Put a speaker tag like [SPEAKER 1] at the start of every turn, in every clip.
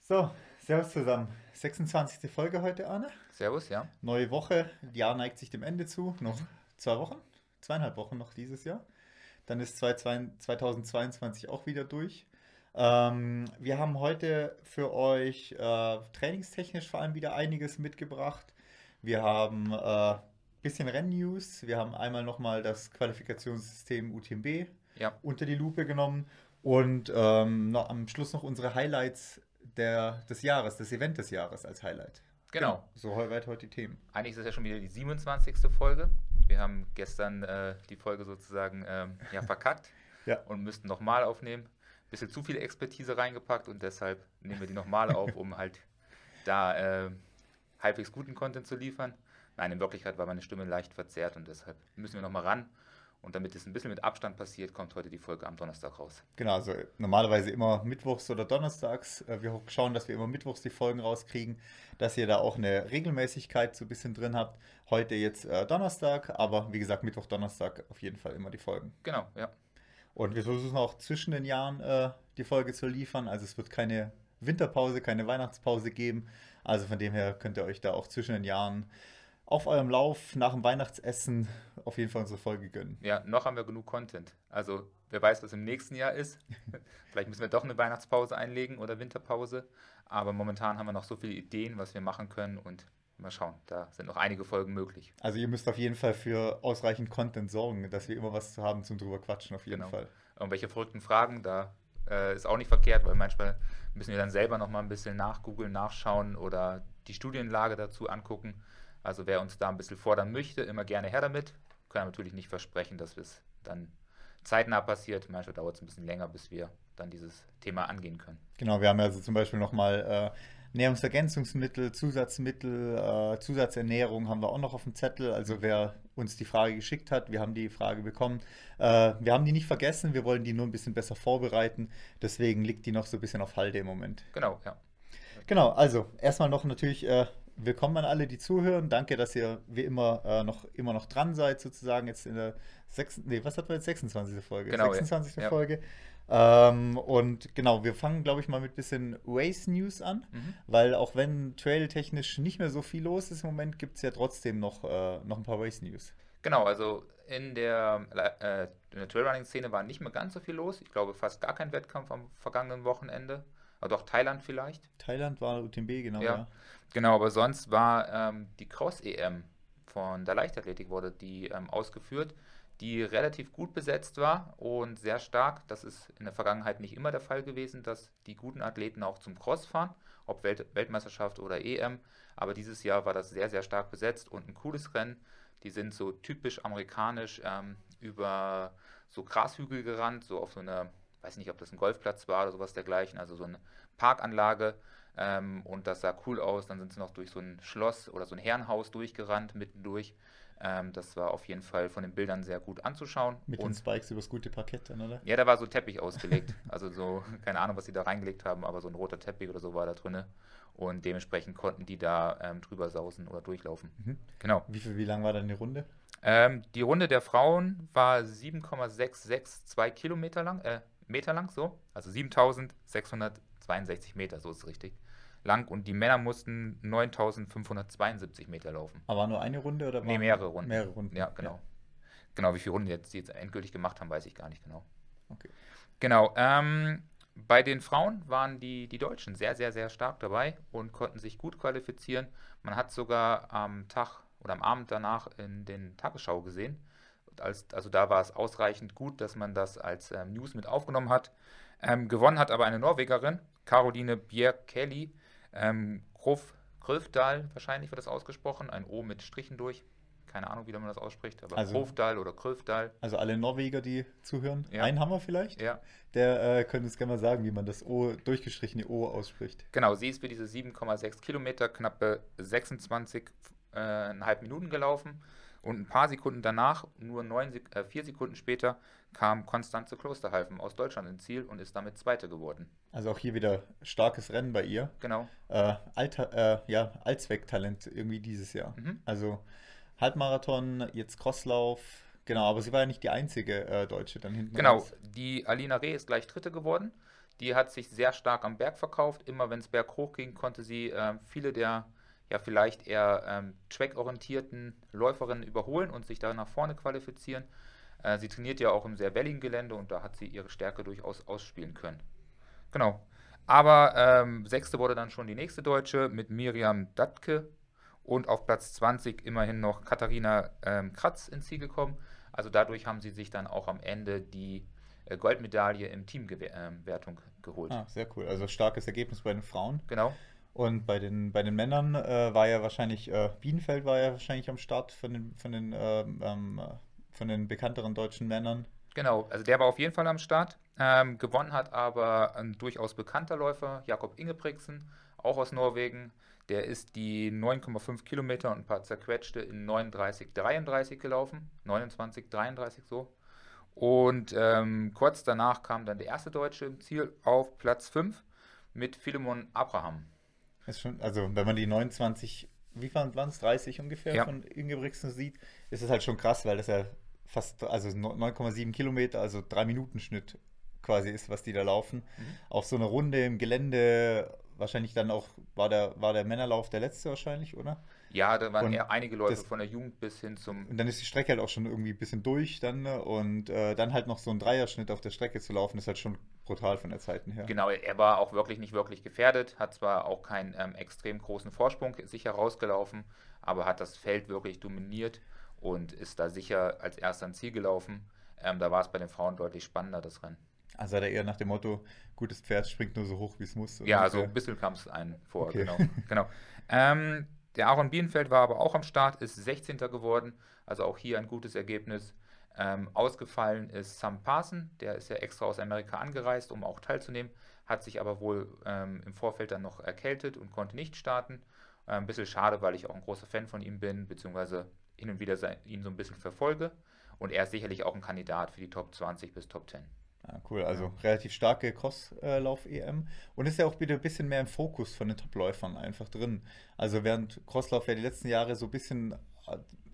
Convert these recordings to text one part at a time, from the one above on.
[SPEAKER 1] So, Servus zusammen. 26. Folge heute, Arne.
[SPEAKER 2] Servus, ja.
[SPEAKER 1] Neue Woche. Das Jahr neigt sich dem Ende zu. Noch zwei Wochen, zweieinhalb Wochen noch dieses Jahr. Dann ist 2022 auch wieder durch. Ähm, wir haben heute für euch äh, trainingstechnisch vor allem wieder einiges mitgebracht. Wir haben ein äh, bisschen Rennnews. Wir haben einmal nochmal das Qualifikationssystem UTMB
[SPEAKER 2] Ja,
[SPEAKER 1] unter die Lupe genommen und ähm, noch am Schluss noch unsere Highlights der, des Jahres, des Event des Jahres als Highlight.
[SPEAKER 2] genau.
[SPEAKER 1] So weit heute die Themen.
[SPEAKER 2] Eigentlich ist es ja schon wieder die 27. Folge. Wir haben gestern äh, die Folge sozusagen ähm, ja, verkackt
[SPEAKER 1] Ja.
[SPEAKER 2] und müssten nochmal aufnehmen. Bisschen zu viel Expertise reingepackt und deshalb nehmen wir die nochmal auf, um halt da äh, halbwegs guten Content zu liefern. Nein, in Wirklichkeit war meine Stimme leicht verzerrt und deshalb müssen wir nochmal ran. Und damit es ein bisschen mit Abstand passiert, kommt heute die Folge am Donnerstag raus.
[SPEAKER 1] Genau, also normalerweise immer mittwochs oder donnerstags. Äh, Wir schauen, dass wir immer mittwochs die Folgen rauskriegen, dass ihr da auch eine Regelmäßigkeit so ein bisschen drin habt. Heute jetzt äh, Donnerstag, aber wie gesagt, Mittwoch, Donnerstag auf jeden Fall immer die Folgen.
[SPEAKER 2] Genau, ja.
[SPEAKER 1] Und wir versuchen auch zwischen den Jahren äh, die Folge zu liefern. Also es wird keine Winterpause, keine Weihnachtspause geben. Also von dem her könnt ihr euch da auch zwischen den Jahren auf eurem Lauf nach dem Weihnachtsessen auf jeden Fall unsere Folge gönnen.
[SPEAKER 2] Ja, noch haben wir genug Content. Also, wer weiß, was im nächsten Jahr ist. Vielleicht müssen wir doch eine Weihnachtspause einlegen oder Winterpause. Aber momentan haben wir noch so viele Ideen, was wir machen können. Und mal schauen, da sind noch einige Folgen möglich.
[SPEAKER 1] Also ihr müsst auf jeden Fall für ausreichend Content sorgen, dass wir immer was zu haben zum drüber quatschen, auf jeden
[SPEAKER 2] Genau.
[SPEAKER 1] Fall.
[SPEAKER 2] Irgendwelche verrückten Fragen, da äh, ist auch nicht verkehrt, weil manchmal müssen wir dann selber noch mal ein bisschen nachgoogeln, nachschauen oder die Studienlage dazu angucken. Also, wer uns da ein bisschen fordern möchte, immer gerne her damit. Können natürlich nicht versprechen, dass es dann zeitnah passiert. Manchmal dauert es ein bisschen länger, bis wir dann dieses Thema angehen können.
[SPEAKER 1] Genau, wir haben also zum Beispiel nochmal äh, Nahrungsergänzungsmittel, Zusatzmittel, äh, Zusatzernährung haben wir auch noch auf dem Zettel. Also wer uns die Frage geschickt hat, wir haben die Frage bekommen. Äh, wir haben die nicht vergessen, wir wollen die nur ein bisschen besser vorbereiten. Deswegen liegt die noch so ein bisschen auf Halde im Moment.
[SPEAKER 2] Genau, ja.
[SPEAKER 1] Genau, also erstmal noch natürlich äh, willkommen an alle, die zuhören. Danke, dass ihr wie immer äh, noch immer noch dran seid, sozusagen jetzt in der sechsten, nee, was hatten wir jetzt? 26. Folge.
[SPEAKER 2] Genau, ja.
[SPEAKER 1] 26.
[SPEAKER 2] Ja.
[SPEAKER 1] Folge. Ähm, und genau, wir fangen, glaube ich, mal mit bisschen Race News an,
[SPEAKER 2] Mhm.
[SPEAKER 1] weil auch wenn trailtechnisch nicht mehr so viel los ist im Moment, gibt es ja trotzdem noch, äh, noch ein paar Race News.
[SPEAKER 2] Genau, also in der, äh, der Trailrunning-Szene war nicht mehr ganz so viel los. Ich glaube, fast gar kein Wettkampf am vergangenen Wochenende. Aber doch Thailand vielleicht.
[SPEAKER 1] Thailand war UTMB, genau,
[SPEAKER 2] Ja.
[SPEAKER 1] ja.
[SPEAKER 2] Genau, aber sonst war ähm, die Cross-EM von der Leichtathletik wurde die ähm, ausgeführt, die relativ gut besetzt war und sehr stark. Das ist in der Vergangenheit nicht immer der Fall gewesen, dass die guten Athleten auch zum Cross fahren, ob Welt Weltmeisterschaft oder EM. Aber dieses Jahr war das sehr, sehr stark besetzt und ein cooles Rennen. Die sind so typisch amerikanisch ähm, über so Grashügel gerannt, so auf so eine, weiß nicht, ob das ein Golfplatz war oder sowas dergleichen, also so eine Parkanlage. Ähm, und das sah cool aus. Dann sind sie noch durch so ein Schloss oder so ein Herrenhaus durchgerannt, mittendurch. Ähm, das war auf jeden Fall von den Bildern sehr gut anzuschauen.
[SPEAKER 1] Mit den
[SPEAKER 2] und
[SPEAKER 1] Spikes übers gute Parkett dann, oder?
[SPEAKER 2] ja, da war so Teppich ausgelegt. Also so, keine Ahnung, was sie da reingelegt haben, aber so ein roter Teppich oder so war da drinne. Und dementsprechend konnten die da ähm, drüber sausen oder durchlaufen.
[SPEAKER 1] Mhm.
[SPEAKER 2] Genau.
[SPEAKER 1] Wie, viel, wie lang war dann die Runde?
[SPEAKER 2] Ähm, die Runde der Frauen war 7,662 Kilometer lang, äh, Meter lang, so. Also 7662 Meter, so ist es richtig. Lang. Und die Männer mussten 9572 Meter laufen.
[SPEAKER 1] Aber war nur eine Runde oder
[SPEAKER 2] Nee, mehrere Runden.
[SPEAKER 1] Mehrere Runden.
[SPEAKER 2] Ja, genau. Genau, wie viele Runden jetzt, die jetzt endgültig gemacht haben, weiß ich gar nicht genau.
[SPEAKER 1] Okay.
[SPEAKER 2] Genau. Ähm, bei den Frauen waren die, die Deutschen sehr, sehr, sehr stark dabei und konnten sich gut qualifizieren. Man hat sogar am Tag oder am Abend danach in den Tagesschau gesehen. Als, also da war es ausreichend gut, dass man das als ähm, News mit aufgenommen hat. Ähm, gewonnen hat aber eine Norwegerin, Caroline Bjerg-Kelly. Ähm, Gröfdal, wahrscheinlich wird das ausgesprochen. Ein O mit Strichen durch. Keine Ahnung, wie man das ausspricht, aber
[SPEAKER 1] Also-
[SPEAKER 2] Grofdal oder Gröfdal.
[SPEAKER 1] Also alle Norweger, die zuhören,
[SPEAKER 2] Ja.
[SPEAKER 1] einen haben wir vielleicht.
[SPEAKER 2] Ja.
[SPEAKER 1] Der äh, könnte uns gerne mal sagen, wie man das O, durchgestrichene O ausspricht.
[SPEAKER 2] Genau, sie ist für diese 7,6 Kilometer knappe 26,5 Minuten gelaufen. Und ein paar Sekunden danach, nur neun, äh, vier Sekunden später, kam Konstanze Klosterhalfen aus Deutschland ins Ziel und ist damit Zweite geworden.
[SPEAKER 1] Also auch hier wieder starkes Rennen bei ihr.
[SPEAKER 2] Genau.
[SPEAKER 1] Äh, Alter, äh, ja, Allzwecktalent irgendwie dieses Jahr.
[SPEAKER 2] Mhm.
[SPEAKER 1] Also Halbmarathon, jetzt Crosslauf. Genau, aber sie war ja nicht die einzige äh, Deutsche dann hinten
[SPEAKER 2] Genau,
[SPEAKER 1] raus.
[SPEAKER 2] die Alina Reh ist gleich Dritte geworden. Die hat sich sehr stark am Berg verkauft. Immer wenn es berghoch ging, konnte sie äh, viele der ja vielleicht eher ähm, trackorientierten Läuferinnen überholen und sich da nach vorne qualifizieren. Äh, sie trainiert ja auch im sehr welligen Gelände und da hat sie ihre Stärke durchaus ausspielen können. Genau. Aber ähm, sechste wurde dann schon die nächste Deutsche mit Miriam Datke und auf Platz 20 immerhin noch Katharina ähm, Kratz ins Ziel gekommen. Also dadurch haben sie sich dann auch am Ende die äh, Goldmedaille im Teamwertung äh, geholt.
[SPEAKER 1] Ah, sehr cool. Also starkes Ergebnis bei den Frauen.
[SPEAKER 2] Genau.
[SPEAKER 1] Und bei den, bei den Männern äh, war ja wahrscheinlich, äh, Bienenfeld war ja wahrscheinlich am Start von den, von den, ähm, ähm von den bekannteren deutschen Männern.
[SPEAKER 2] Genau, also der war auf jeden Fall am Start. Ähm, gewonnen hat aber ein durchaus bekannter Läufer, Jakob Ingebrigtsen, auch aus Norwegen. Der ist die 9,5 Kilometer und ein paar zerquetschte in 39,33 gelaufen. 29,33 so. Und ähm, kurz danach kam dann der erste Deutsche im Ziel auf Platz 5 mit Philemon Abraham.
[SPEAKER 1] Ist schon, also wenn man die 29, wie waren es, 30 ungefähr ja. von Ingebrigtsen sieht, ist es halt schon krass, weil das ja fast, also 9,7 Kilometer, also 3 Minuten Schnitt quasi ist, was die da laufen. Mhm. Auf so einer Runde im Gelände, wahrscheinlich dann auch, war der, war der Männerlauf der letzte wahrscheinlich, oder?
[SPEAKER 2] Ja, da waren und eher einige Leute das, von der Jugend bis hin zum.
[SPEAKER 1] Und dann ist die Strecke halt auch schon irgendwie ein bisschen durch dann ne? und äh, dann halt noch so ein Dreierschnitt auf der Strecke zu laufen, ist halt schon brutal von der Zeiten her.
[SPEAKER 2] Genau, er war auch wirklich nicht wirklich gefährdet, hat zwar auch keinen ähm, extrem großen Vorsprung sicher rausgelaufen, aber hat das Feld wirklich dominiert und ist da sicher als erster ins Ziel gelaufen. Ähm, da war es bei den Frauen deutlich spannender, das Rennen.
[SPEAKER 1] Also hat er eher nach dem Motto, gutes Pferd springt nur so hoch, wie es muss.
[SPEAKER 2] Ja, so ein bisschen kam es ein vor, okay. genau. genau. Ähm, der Aaron Bienenfeld war aber auch am Start, ist 16. geworden, also auch hier ein gutes Ergebnis. Ähm, ausgefallen ist Sam Parson, der ist ja extra aus Amerika angereist, um auch teilzunehmen, hat sich aber wohl ähm, im Vorfeld dann noch erkältet und konnte nicht starten. Äh, ein bisschen schade, weil ich auch ein großer Fan von ihm bin, beziehungsweise hin und wieder ihn so ein bisschen verfolge. Und er ist sicherlich auch ein Kandidat für die Top 20 bis Top 10.
[SPEAKER 1] Ja, cool, also ja. relativ starke Crosslauf-EM und ist ja auch wieder ein bisschen mehr im Fokus von den Top-Läufern einfach drin. Also während Crosslauf ja die letzten Jahre so ein bisschen,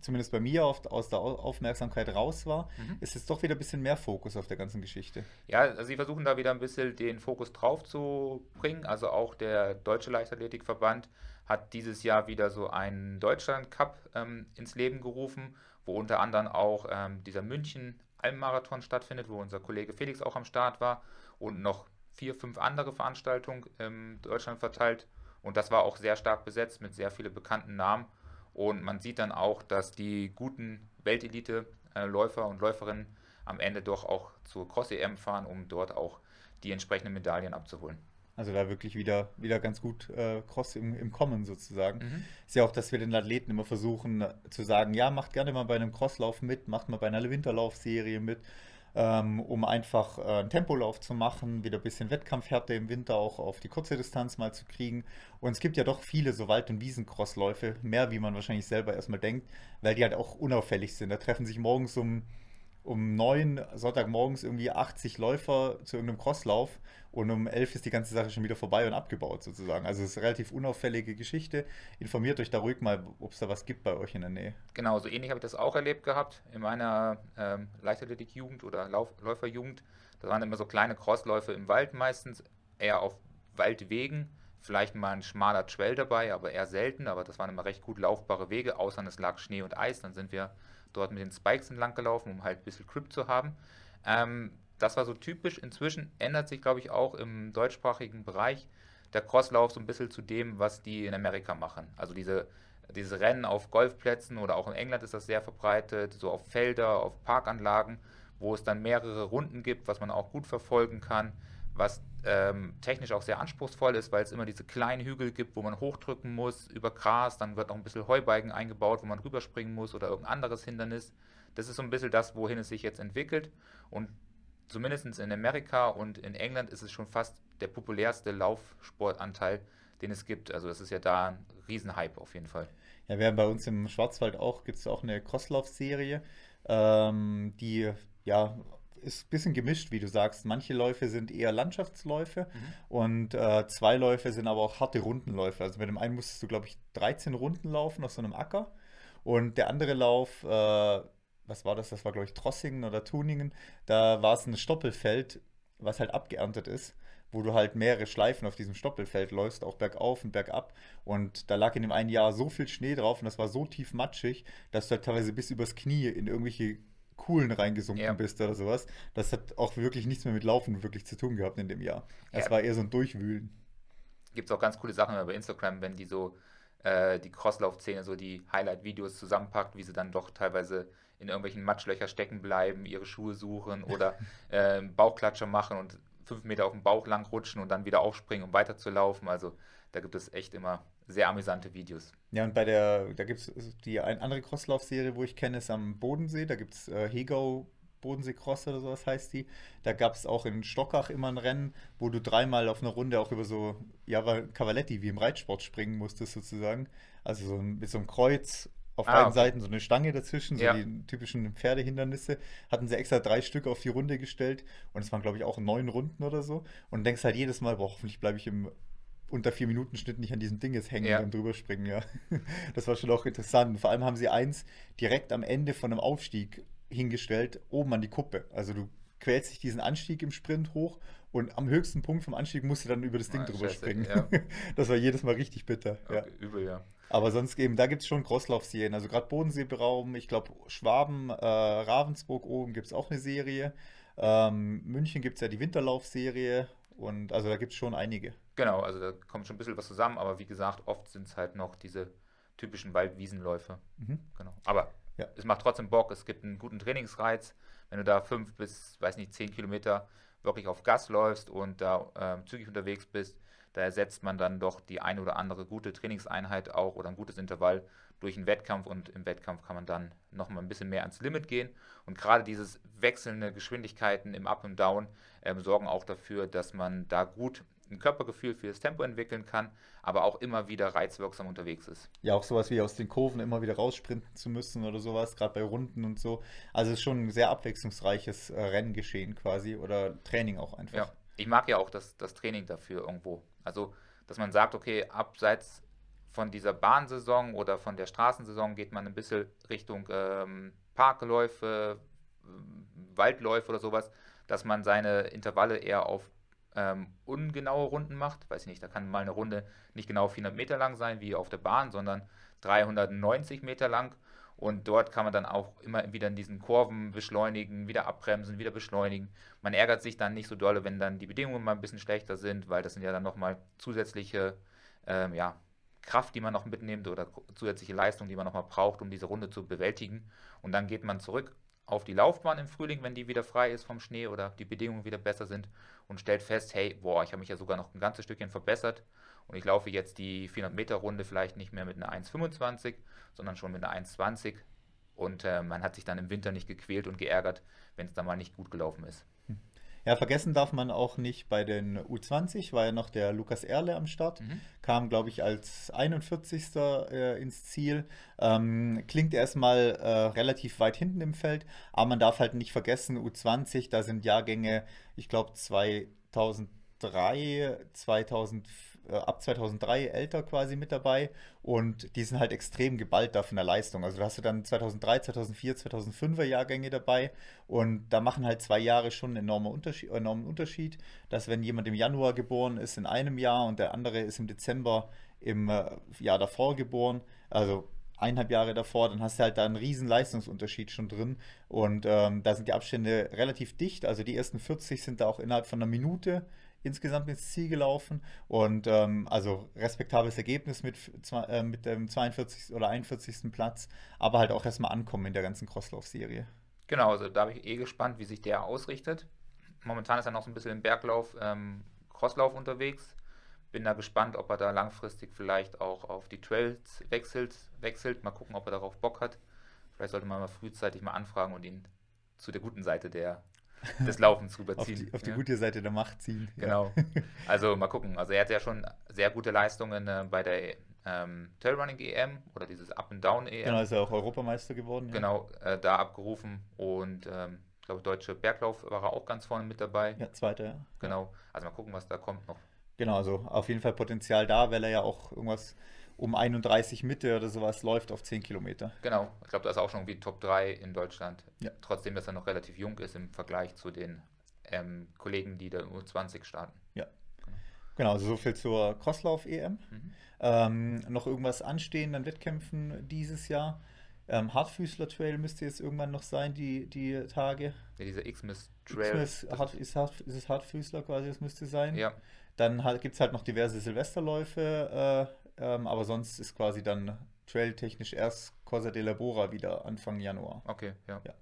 [SPEAKER 1] zumindest bei mir, oft aus der Aufmerksamkeit raus war, mhm. ist jetzt doch wieder ein bisschen mehr Fokus auf der ganzen Geschichte.
[SPEAKER 2] Ja, also sie versuchen da wieder ein bisschen den Fokus drauf zu bringen. Also auch der Deutsche Leichtathletikverband hat dieses Jahr wieder so einen Deutschland Cup ähm, ins Leben gerufen, wo unter anderem auch ähm, dieser München Almmarathon stattfindet, wo unser Kollege Felix auch am Start war und noch vier, fünf andere Veranstaltungen in Deutschland verteilt. Und das war auch sehr stark besetzt mit sehr vielen bekannten Namen. Und man sieht dann auch, dass die guten Weltelite-Läufer und Läuferinnen am Ende doch auch zur Cross-EM fahren, um dort auch die entsprechenden Medaillen abzuholen.
[SPEAKER 1] Also da wirklich wieder, wieder ganz gut äh, Cross im, im Kommen sozusagen. Mhm. Ist ja auch, dass wir den Athleten immer versuchen äh, zu sagen, ja, macht gerne mal bei einem Crosslauf mit, macht mal bei einer Winterlaufserie mit, ähm, um einfach äh, einen Tempolauf zu machen, wieder ein bisschen Wettkampfhärte im Winter auch auf die kurze Distanz mal zu kriegen. Und es gibt ja doch viele so Wald- und Wiesen-Crossläufe, mehr wie man wahrscheinlich selber erstmal denkt, weil die halt auch unauffällig sind. Da treffen sich morgens um um neun Sonntagmorgens irgendwie 80 Läufer zu irgendeinem Crosslauf und um elf ist die ganze Sache schon wieder vorbei und abgebaut sozusagen. Also es ist eine relativ unauffällige Geschichte. Informiert euch da ruhig mal, ob es da was gibt bei euch in der Nähe.
[SPEAKER 2] Genau, so ähnlich habe ich das auch erlebt gehabt in meiner ähm, Leichtathletik-Jugend oder Lauf Läuferjugend. Da waren immer so kleine Crossläufe im Wald meistens, eher auf Waldwegen. Vielleicht mal ein schmaler Trail dabei, aber eher selten. Aber das waren immer recht gut laufbare Wege, außer es lag Schnee und Eis. Dann sind wir dort mit den Spikes entlang gelaufen, um halt ein bisschen Grip zu haben. Ähm, das war so typisch. Inzwischen ändert sich, glaube ich, auch im deutschsprachigen Bereich der Crosslauf so ein bisschen zu dem, was die in Amerika machen. Also diese, diese Rennen auf Golfplätzen oder auch in England ist das sehr verbreitet, so auf Felder, auf Parkanlagen, wo es dann mehrere Runden gibt, was man auch gut verfolgen kann was ähm, technisch auch sehr anspruchsvoll ist, weil es immer diese kleinen Hügel gibt, wo man hochdrücken muss über Gras, dann wird noch ein bisschen Heubalgen eingebaut, wo man rüberspringen muss oder irgendein anderes Hindernis. Das ist so ein bisschen das, wohin es sich jetzt entwickelt. Und zumindest in Amerika und in England ist es schon fast der populärste Laufsportanteil, den es gibt. Also das ist ja da ein Riesenhype auf jeden Fall.
[SPEAKER 1] Ja, wir haben bei uns im Schwarzwald auch, gibt es auch eine Crosslauf-Serie, ähm, die ja ist ein bisschen gemischt, wie du sagst. Manche Läufe sind eher Landschaftsläufe mhm. und äh, zwei Läufe sind aber auch harte Rundenläufe. Also bei dem einen musstest du, glaube ich, 13 Runden laufen auf so einem Acker und der andere Lauf, äh, was war das? Das war, glaube ich, Trossingen oder Tuningen. Da war es ein Stoppelfeld, was halt abgeerntet ist wo du halt mehrere Schleifen auf diesem Stoppelfeld läufst, auch bergauf und bergab. Und da lag in dem einen Jahr so viel Schnee drauf und das war so tief matschig, dass du halt teilweise bis übers Knie in irgendwelche Kuhlen reingesunken
[SPEAKER 2] Ja.
[SPEAKER 1] bist oder sowas. Das hat auch wirklich nichts mehr mit Laufen wirklich zu tun gehabt in dem Jahr. Das
[SPEAKER 2] Ja.
[SPEAKER 1] war eher so ein Durchwühlen.
[SPEAKER 2] Gibt es auch ganz coole Sachen bei Instagram, wenn die so äh, die Crosslauf-Szene, so die Highlight-Videos zusammenpackt, wie sie dann doch teilweise in irgendwelchen Matschlöcher stecken bleiben, ihre Schuhe suchen oder äh, Bauchklatscher machen und fünf Meter auf dem Bauch lang rutschen und dann wieder aufspringen, um weiterzulaufen. Also da gibt es echt immer sehr amüsante Videos.
[SPEAKER 1] Ja, und bei der, da gibt es die ein, andere Crosslauf-Serie, wo ich kenne, ist am Bodensee. Da gibt es äh, Hegau Bodensee Cross oder sowas heißt die. Da gab es auch in Stockach immer ein Rennen, wo du dreimal auf einer Runde auch über so, ja, Cavaletti wie im Reitsport springen musstest sozusagen. Also so ein, mit so einem Kreuz auf
[SPEAKER 2] Ah,
[SPEAKER 1] beiden
[SPEAKER 2] okay.
[SPEAKER 1] Seiten, so eine Stange dazwischen, so
[SPEAKER 2] Ja.
[SPEAKER 1] die typischen Pferdehindernisse. Hatten sie extra drei Stück auf die Runde gestellt und es waren, glaube ich, auch neun Runden oder so. Und denkst halt jedes Mal, boah, hoffentlich bleibe ich im unter vier Minuten Schnitt nicht an diesem Ding jetzt hängen
[SPEAKER 2] Ja.
[SPEAKER 1] beim drüberspringen, ja. Das war schon auch interessant. Vor allem haben sie eins direkt am Ende von einem Aufstieg hingestellt, oben an die Kuppe. Also du quälst dich diesen Anstieg im Sprint hoch und am höchsten Punkt vom Anstieg musst du dann über das Ding
[SPEAKER 2] Ah,
[SPEAKER 1] drüber springen.
[SPEAKER 2] ja.
[SPEAKER 1] Das war jedes Mal richtig bitter. Ja.
[SPEAKER 2] Okay, Übel, ja.
[SPEAKER 1] Aber sonst eben, da gibt es schon Crosslauf-Serien. Also gerade Bodenseeraum, ich glaube Schwaben, äh, Ravensburg oben gibt es auch eine Serie. Ähm, München gibt es ja die Winterlauf-Serie. Und also da gibt es schon einige.
[SPEAKER 2] Genau, also da kommt schon ein bisschen was zusammen, aber wie gesagt, oft sind es halt noch diese typischen Waldwiesenläufe.
[SPEAKER 1] Mhm.
[SPEAKER 2] Genau. Aber
[SPEAKER 1] Ja.
[SPEAKER 2] es macht trotzdem Bock, es gibt einen guten Trainingsreiz, wenn du da fünf bis, weiß nicht, zehn Kilometer wirklich auf Gas läufst und da ähm, zügig unterwegs bist, da ersetzt man dann doch die eine oder andere gute Trainingseinheit auch oder ein gutes Intervall durch einen Wettkampf und im Wettkampf kann man dann nochmal ein bisschen mehr ans Limit gehen. Und gerade dieses wechselnde Geschwindigkeiten im Up und Down ähm, sorgen auch dafür, dass man da gut ein Körpergefühl für das Tempo entwickeln kann, aber auch immer wieder reizwirksam unterwegs ist.
[SPEAKER 1] Ja, auch sowas wie aus den Kurven immer wieder raussprinten zu müssen oder sowas, gerade bei Runden und so. Also es ist schon ein sehr abwechslungsreiches äh, Renngeschehen quasi oder Training auch einfach.
[SPEAKER 2] Ja, ich mag ja auch das, das Training dafür irgendwo. Also, dass man sagt, okay, abseits von dieser Bahnsaison oder von der Straßensaison geht man ein bisschen Richtung ähm, Parkläufe, Waldläufe oder sowas, dass man seine Intervalle eher auf ähm, ungenaue Runden macht. Weiß ich nicht, da kann mal eine Runde nicht genau 400 Meter lang sein wie auf der Bahn, sondern 390 Meter lang. Und dort kann man dann auch immer wieder in diesen Kurven beschleunigen, wieder abbremsen, wieder beschleunigen. Man ärgert sich dann nicht so dolle, wenn dann die Bedingungen mal ein bisschen schlechter sind, weil das sind ja dann nochmal zusätzliche ähm, ja, Kraft, die man noch mitnimmt oder zusätzliche Leistung, die man nochmal braucht, um diese Runde zu bewältigen. Und dann geht man zurück auf die Laufbahn im Frühling, wenn die wieder frei ist vom Schnee oder die Bedingungen wieder besser sind und stellt fest, hey, boah, ich habe mich ja sogar noch ein ganzes Stückchen verbessert und ich laufe jetzt die 400 Meter Runde vielleicht nicht mehr mit einer 1,25, sondern schon mit einer 1,20 und äh, man hat sich dann im Winter nicht gequält und geärgert, wenn es dann mal nicht gut gelaufen ist.
[SPEAKER 1] Ja, vergessen darf man auch nicht bei den U20, war ja noch der Lukas Erle am Start,
[SPEAKER 2] Mhm.
[SPEAKER 1] kam, glaube ich, als 41. Äh, ins Ziel. Ähm, klingt erstmal äh, relativ weit hinten im Feld, aber man darf halt nicht vergessen, U20, da sind Jahrgänge, ich glaube 2003, 2000, äh, ab 2003 älter quasi mit dabei. Und die sind halt extrem geballt da von der Leistung. Also da hast du dann 2003, 2004, 2005er Jahrgänge dabei. Und da machen halt zwei Jahre schon einen enormen Unterschied, enormen Unterschied, dass wenn jemand im Januar geboren ist in einem Jahr und der andere ist im Dezember im äh, Jahr davor geboren, also eineinhalb Jahre davor, dann hast du halt da einen riesen Leistungsunterschied schon drin. Und ähm, da sind die Abstände relativ dicht, also die ersten 40 sind da auch innerhalb von einer Minute insgesamt ins Ziel gelaufen und ähm, also respektables Ergebnis mit, äh, mit dem 42. oder 41. Platz, aber halt auch erstmal ankommen in der ganzen Crosslauf-Serie.
[SPEAKER 2] Genau, also da bin ich eh gespannt, wie sich der ausrichtet. Momentan ist er noch so ein bisschen im Berglauf, ähm, Crosslauf unterwegs. Bin da gespannt, ob er da langfristig vielleicht auch auf die Trails wechselt, wechselt. Mal gucken, ob er darauf Bock hat. Vielleicht sollte man mal frühzeitig mal anfragen und ihn zu der guten Seite der, des Laufens
[SPEAKER 1] Auf
[SPEAKER 2] rüberziehen.
[SPEAKER 1] die, auf die
[SPEAKER 2] Ja.
[SPEAKER 1] gute Seite der Macht ziehen.
[SPEAKER 2] Genau. Also mal gucken. Also er hat ja schon sehr gute Leistungen äh, bei der ähm, Trailrunning EM oder dieses Up and Down EM.
[SPEAKER 1] Genau, ist er auch Europameister geworden.
[SPEAKER 2] Genau, äh, da abgerufen und ähm, ich glaube, Deutsche Berglauf war er auch ganz vorne mit dabei.
[SPEAKER 1] Ja, zweiter, ja.
[SPEAKER 2] Genau, also mal gucken, was da kommt noch.
[SPEAKER 1] Genau, also auf jeden Fall Potenzial da, weil er ja auch irgendwas um 31 Mitte oder sowas läuft auf 10 Kilometer.
[SPEAKER 2] Genau, ich glaube, da ist auch schon irgendwie Top 3 in Deutschland.
[SPEAKER 1] Ja.
[SPEAKER 2] Trotzdem, dass er noch relativ jung ist im Vergleich zu den ähm, Kollegen, die da U20 starten.
[SPEAKER 1] Ja. Genau, also so viel zur Crosslauf-EM. Mhm. Ähm, noch irgendwas anstehen an Wettkämpfen dieses Jahr? Ähm, Hartfüßler Trail müsste jetzt irgendwann noch sein, die, die Tage.
[SPEAKER 2] Ja, dieser X-Miss Trail.
[SPEAKER 1] X Hart, ist, Hart, ist es Hartfüßler quasi, das müsste sein.
[SPEAKER 2] Ja.
[SPEAKER 1] Dann halt, gibt es halt noch diverse Silvesterläufe, äh, ähm, aber sonst ist quasi dann trailtechnisch erst Cosa de la Bora wieder Anfang Januar.
[SPEAKER 2] Okay, ja. ja.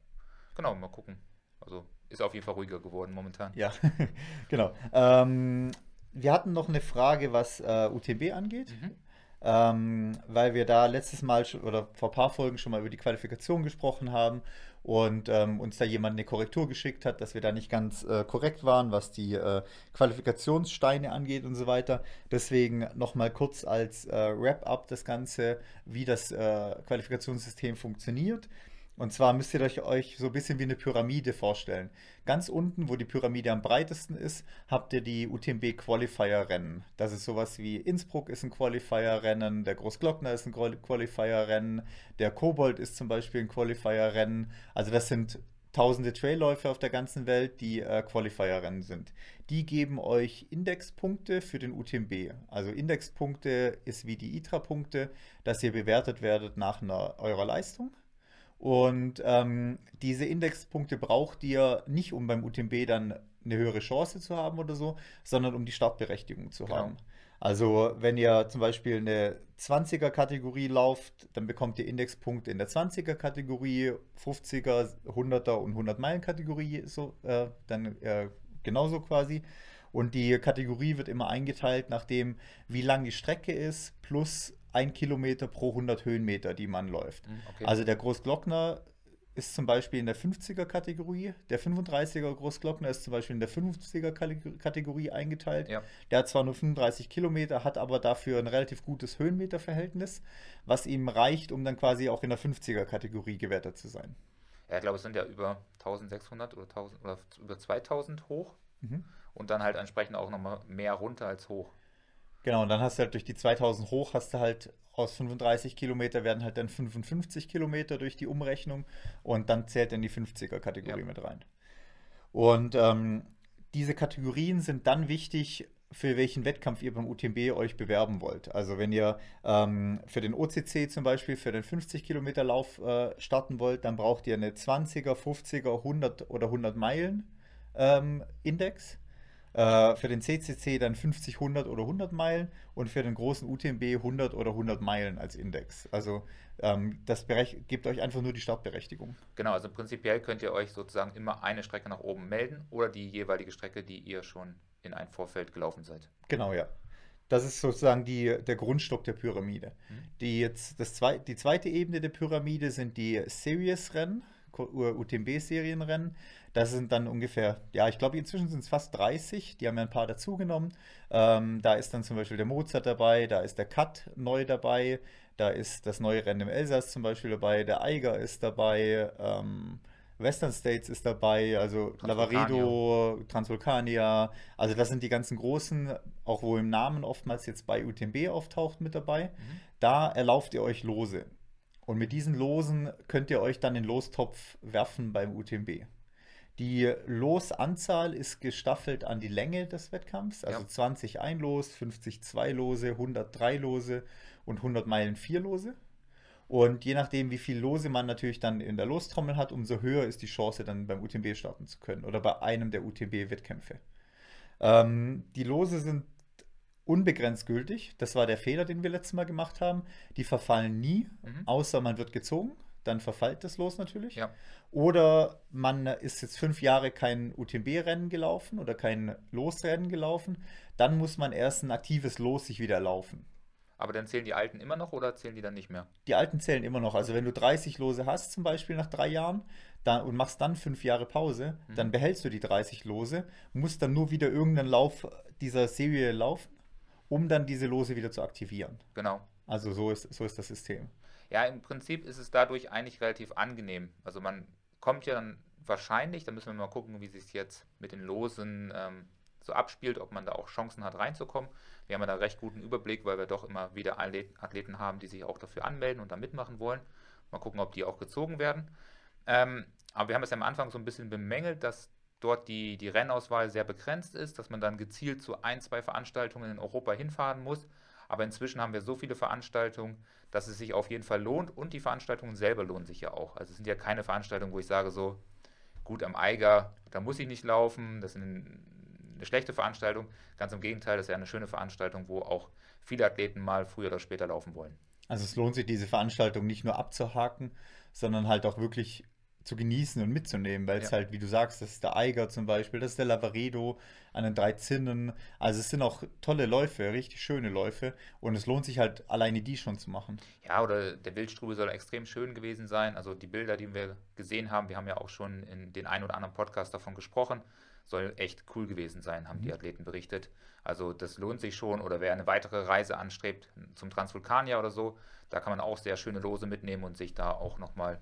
[SPEAKER 2] Genau, mal gucken. Also ist auf jeden Fall ruhiger geworden momentan.
[SPEAKER 1] Ja, genau. Ähm, wir hatten noch eine Frage, was äh, UTB angeht. Mhm. Ähm, weil wir da letztes Mal schon, oder vor ein paar Folgen schon mal über die Qualifikation gesprochen haben und ähm, uns da jemand eine Korrektur geschickt hat, dass wir da nicht ganz äh, korrekt waren, was die äh, Qualifikationssteine angeht und so weiter. Deswegen nochmal kurz als äh, Wrap-up das Ganze, wie das äh, Qualifikationssystem funktioniert. Und zwar müsst ihr euch so ein bisschen wie eine Pyramide vorstellen. Ganz unten, wo die Pyramide am breitesten ist, habt ihr die UTMB Qualifier Rennen. Das ist sowas wie Innsbruck ist ein Qualifier Rennen, der Großglockner ist ein Qualifier Rennen, der Kobold ist zum Beispiel ein Qualifier Rennen. Also das sind tausende Trailläufe auf der ganzen Welt, die äh, Qualifier-Rennen sind. Die geben euch Indexpunkte für den UTMB. Also Indexpunkte ist wie die ITRA-Punkte, dass ihr bewertet werdet nach einer, eurer Leistung. Und ähm, diese Indexpunkte braucht ihr nicht, um beim UTMB dann eine höhere Chance zu haben oder so, sondern um die Startberechtigung zu genau. haben. Also wenn ihr zum Beispiel eine 20er-Kategorie lauft, dann bekommt ihr Indexpunkte in der 20er-Kategorie, 50er, 100er und 100-Meilen-Kategorie, so, äh, dann äh, genauso quasi. Und die Kategorie wird immer eingeteilt nach dem, wie lang die Strecke ist, plus ein Kilometer pro 100 Höhenmeter, die man läuft. Hm, okay. Also der Großglockner ist zum Beispiel in der 50er-Kategorie, der 35er Großglockner ist zum Beispiel in der 50er-Kategorie eingeteilt. Ja. Der hat zwar nur 35 Kilometer, hat aber dafür ein relativ gutes Höhenmeterverhältnis, was ihm reicht, um dann quasi auch in der 50er-Kategorie gewertet zu sein.
[SPEAKER 2] Ja, ich glaube, es sind ja über 1600 oder, 1000, oder über 2000 hoch mhm. und dann halt entsprechend auch nochmal mehr runter als hoch.
[SPEAKER 1] Genau, und dann hast du halt durch die 2000 hoch, hast du halt aus 35 Kilometer werden halt dann 55 Kilometer durch die Umrechnung und dann zählt dann die 50er-Kategorie ja. mit rein. Und ähm, diese Kategorien sind dann wichtig, für welchen Wettkampf ihr beim UTMB euch bewerben wollt. Also wenn ihr ähm, für den OCC zum Beispiel für den 50 Kilometer Lauf äh, starten wollt, dann braucht ihr eine 20er, 50er, 100 oder 100 Meilen ähm, Index. Äh, für den CCC dann 50, 100 oder 100 Meilen und für den großen UTMB 100 oder 100 Meilen als Index. Also ähm, das gibt euch einfach nur die Startberechtigung.
[SPEAKER 2] Genau, also prinzipiell könnt ihr euch sozusagen immer eine Strecke nach oben melden oder die jeweilige Strecke, die ihr schon in ein Vorfeld gelaufen seid.
[SPEAKER 1] Genau, ja. Das ist sozusagen die, der Grundstock der Pyramide. Mhm. Die, jetzt, das zwei, die zweite Ebene der Pyramide sind die Series-Rennen, UTMB-Serienrennen. Das sind dann ungefähr, ja, ich glaube, inzwischen sind es fast 30. Die haben ja ein paar dazugenommen. Ähm, da ist dann zum Beispiel der Mozart dabei, da ist der Cut neu dabei, da ist das neue Rennen im Elsass zum Beispiel dabei, der Eiger ist dabei, ähm, Western States ist dabei, also Lavaredo, Transvulkania. Also das sind die ganzen großen, auch wo im Namen oftmals jetzt bei UTMB auftaucht mit dabei. Mhm. Da erlauft ihr euch Lose. Und mit diesen Losen könnt ihr euch dann in Lostopf werfen beim UTMB. Die Losanzahl ist gestaffelt an die Länge des Wettkampfs, also ja. 20 ein Los, 50 zwei Lose, 103 Lose und 100 Meilen vier Lose. Und je nachdem, wie viel Lose man natürlich dann in der Lostrommel hat, umso höher ist die Chance, dann beim UTMB starten zu können oder bei einem der UTMB-Wettkämpfe. Ähm, die Lose sind unbegrenzt gültig. Das war der Fehler, den wir letztes Mal gemacht haben. Die verfallen nie, mhm. außer man wird gezogen. Dann verfällt das Los natürlich.
[SPEAKER 2] Ja.
[SPEAKER 1] Oder man ist jetzt fünf Jahre kein UTMB-Rennen gelaufen oder kein Losrennen gelaufen. Dann muss man erst ein aktives Los sich wieder laufen.
[SPEAKER 2] Aber dann zählen die alten immer noch oder zählen die dann nicht mehr?
[SPEAKER 1] Die alten zählen immer noch. Also wenn du 30 Lose hast, zum Beispiel nach drei Jahren, dann, und machst dann fünf Jahre Pause, mhm. dann behältst du die 30 Lose, musst dann nur wieder irgendeinen Lauf dieser Serie laufen um dann diese Lose wieder zu aktivieren.
[SPEAKER 2] Genau.
[SPEAKER 1] Also so ist, so ist das System.
[SPEAKER 2] Ja, im Prinzip ist es dadurch eigentlich relativ angenehm. Also man kommt ja dann wahrscheinlich, da müssen wir mal gucken, wie sich jetzt mit den Losen ähm, so abspielt, ob man da auch Chancen hat reinzukommen. Wir haben ja da recht guten Überblick, weil wir doch immer wieder Athleten haben, die sich auch dafür anmelden und da mitmachen wollen. Mal gucken, ob die auch gezogen werden. Ähm, aber wir haben es ja am Anfang so ein bisschen bemängelt, dass dort die, die Rennauswahl sehr begrenzt ist, dass man dann gezielt zu ein, zwei Veranstaltungen in Europa hinfahren muss. Aber inzwischen haben wir so viele Veranstaltungen, dass es sich auf jeden Fall lohnt und die Veranstaltungen selber lohnen sich ja auch. Also es sind ja keine Veranstaltungen, wo ich sage so, gut am Eiger, da muss ich nicht laufen, das ist eine schlechte Veranstaltung. Ganz im Gegenteil, das ist ja eine schöne Veranstaltung, wo auch viele Athleten mal früher oder später laufen wollen.
[SPEAKER 1] Also es lohnt sich, diese Veranstaltung nicht nur abzuhaken, sondern halt auch wirklich zu genießen und mitzunehmen, weil es ja. halt, wie du sagst, das ist der Eiger zum Beispiel, das ist der Lavaredo an den drei Zinnen. Also es sind auch tolle Läufe, richtig schöne Läufe und es lohnt sich halt alleine die schon zu machen.
[SPEAKER 2] Ja, oder der Wildstrube soll extrem schön gewesen sein. Also die Bilder, die wir gesehen haben, wir haben ja auch schon in den ein oder anderen Podcast davon gesprochen, soll echt cool gewesen sein, haben mhm. die Athleten berichtet. Also das lohnt sich schon oder wer eine weitere Reise anstrebt zum Transvulkanier oder so, da kann man auch sehr schöne Lose mitnehmen und sich da auch nochmal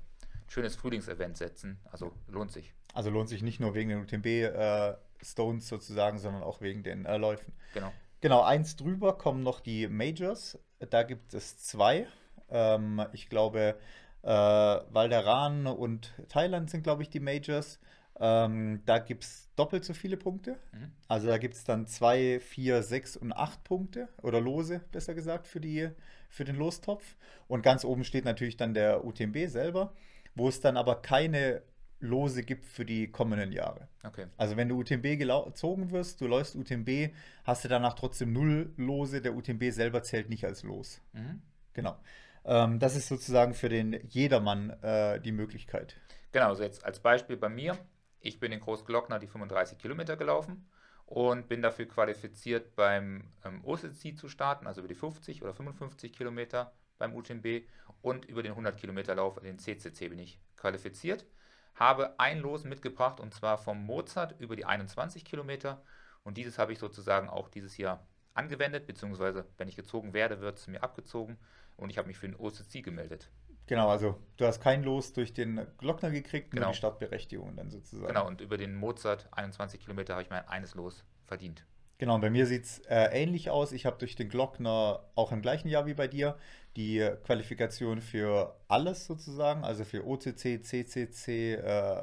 [SPEAKER 2] schönes Frühlingsevent setzen. Also lohnt sich.
[SPEAKER 1] Also lohnt sich nicht nur wegen den UTMB-Stones äh, sozusagen, sondern auch wegen den äh, Läufen.
[SPEAKER 2] Genau.
[SPEAKER 1] Genau, eins drüber kommen noch die Majors. Da gibt es zwei. Ähm, ich glaube, äh, Valderan und Thailand sind, glaube ich, die Majors. Ähm, da gibt es doppelt so viele Punkte. Mhm. Also da gibt es dann zwei, vier, sechs und acht Punkte oder Lose, besser gesagt, für, die, für den Lostopf. Und ganz oben steht natürlich dann der UTMB selber wo es dann aber keine Lose gibt für die kommenden Jahre.
[SPEAKER 2] Okay.
[SPEAKER 1] Also wenn du UTMB gezogen wirst, du läufst UTMB, hast du danach trotzdem null Lose. Der UTMB selber zählt nicht als Los. Mhm. Genau. Ähm, das ist sozusagen für den Jedermann äh, die Möglichkeit.
[SPEAKER 2] Genau, also jetzt als Beispiel bei mir. Ich bin in Großglockner die 35 Kilometer gelaufen und bin dafür qualifiziert beim ähm, OCC zu starten, also über die 50 oder 55 Kilometer beim UTMB und über den 100 Kilometer Lauf, den CCC, bin ich qualifiziert. Habe ein Los mitgebracht und zwar vom Mozart über die 21 Kilometer und dieses habe ich sozusagen auch dieses Jahr angewendet, beziehungsweise wenn ich gezogen werde, wird es mir abgezogen und ich habe mich für den OCC gemeldet.
[SPEAKER 1] Genau, also du hast kein Los durch den Glockner gekriegt,
[SPEAKER 2] genau.
[SPEAKER 1] nur die Startberechtigung dann sozusagen.
[SPEAKER 2] Genau, und über den Mozart 21 Kilometer habe ich mein eines Los verdient.
[SPEAKER 1] Genau, bei mir sieht es äh, ähnlich aus. Ich habe durch den Glockner auch im gleichen Jahr wie bei dir die Qualifikation für alles sozusagen, also für OCC, CCC äh,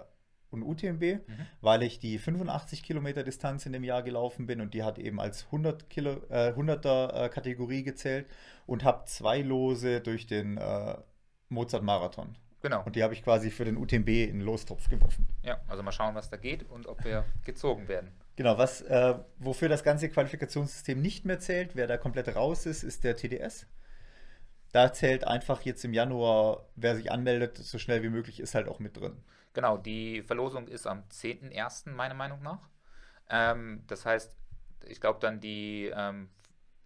[SPEAKER 1] und UTMB, mhm. weil ich die 85 Kilometer Distanz in dem Jahr gelaufen bin und die hat eben als 100 Kilo, äh, 100er äh, Kategorie gezählt und habe zwei Lose durch den äh, Mozart Marathon.
[SPEAKER 2] Genau.
[SPEAKER 1] Und die habe ich quasi für den UTMB in den Lostopf geworfen.
[SPEAKER 2] Ja, also mal schauen, was da geht und ob wir gezogen werden.
[SPEAKER 1] Genau, was, äh, wofür das ganze Qualifikationssystem nicht mehr zählt, wer da komplett raus ist, ist der TDS. Da zählt einfach jetzt im Januar, wer sich anmeldet, so schnell wie möglich, ist halt auch mit drin.
[SPEAKER 2] Genau, die Verlosung ist am 10.01. meiner Meinung nach. Ähm, das heißt, ich glaube dann die, ähm,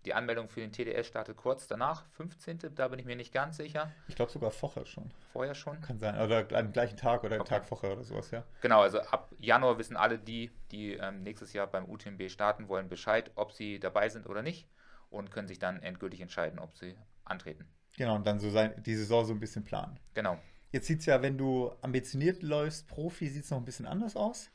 [SPEAKER 2] die Anmeldung für den TDS startet kurz danach, 15. Da bin ich mir nicht ganz sicher.
[SPEAKER 1] Ich glaube sogar vorher schon.
[SPEAKER 2] Vorher schon?
[SPEAKER 1] Kann sein. Oder am gleichen Tag oder okay. Tag vorher oder sowas, ja.
[SPEAKER 2] Genau, also ab Januar wissen alle die, die ähm, nächstes Jahr beim UTMB starten wollen, Bescheid, ob sie dabei sind oder nicht und können sich dann endgültig entscheiden, ob sie antreten.
[SPEAKER 1] Genau, und dann so sein, die Saison so ein bisschen planen.
[SPEAKER 2] Genau.
[SPEAKER 1] Jetzt sieht es ja, wenn du ambitioniert läufst, Profi, sieht es noch ein bisschen anders aus.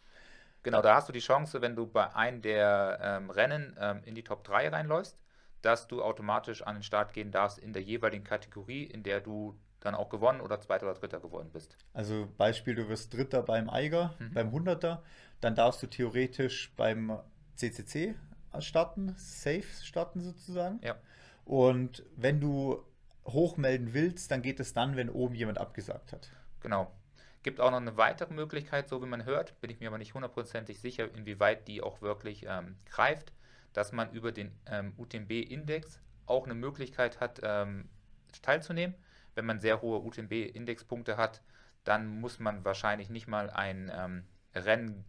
[SPEAKER 2] Genau, da hast du die Chance, wenn du bei einem der ähm, Rennen ähm, in die Top 3 reinläufst, dass du automatisch an den Start gehen darfst in der jeweiligen Kategorie, in der du dann auch gewonnen oder Zweiter oder Dritter geworden bist.
[SPEAKER 1] Also Beispiel, du wirst Dritter beim Eiger, mhm. beim 100er, dann darfst du theoretisch beim CCC starten, safe starten sozusagen.
[SPEAKER 2] Ja.
[SPEAKER 1] Und wenn du hochmelden willst, dann geht es dann, wenn oben jemand abgesagt hat.
[SPEAKER 2] Genau. Gibt auch noch eine weitere Möglichkeit, so wie man hört, bin ich mir aber nicht hundertprozentig sicher, inwieweit die auch wirklich ähm, greift, dass man über den ähm, UTMB-Index auch eine Möglichkeit hat, ähm, teilzunehmen. Wenn man sehr hohe UTMB-Indexpunkte hat, dann muss man wahrscheinlich nicht mal ein ähm, Rennen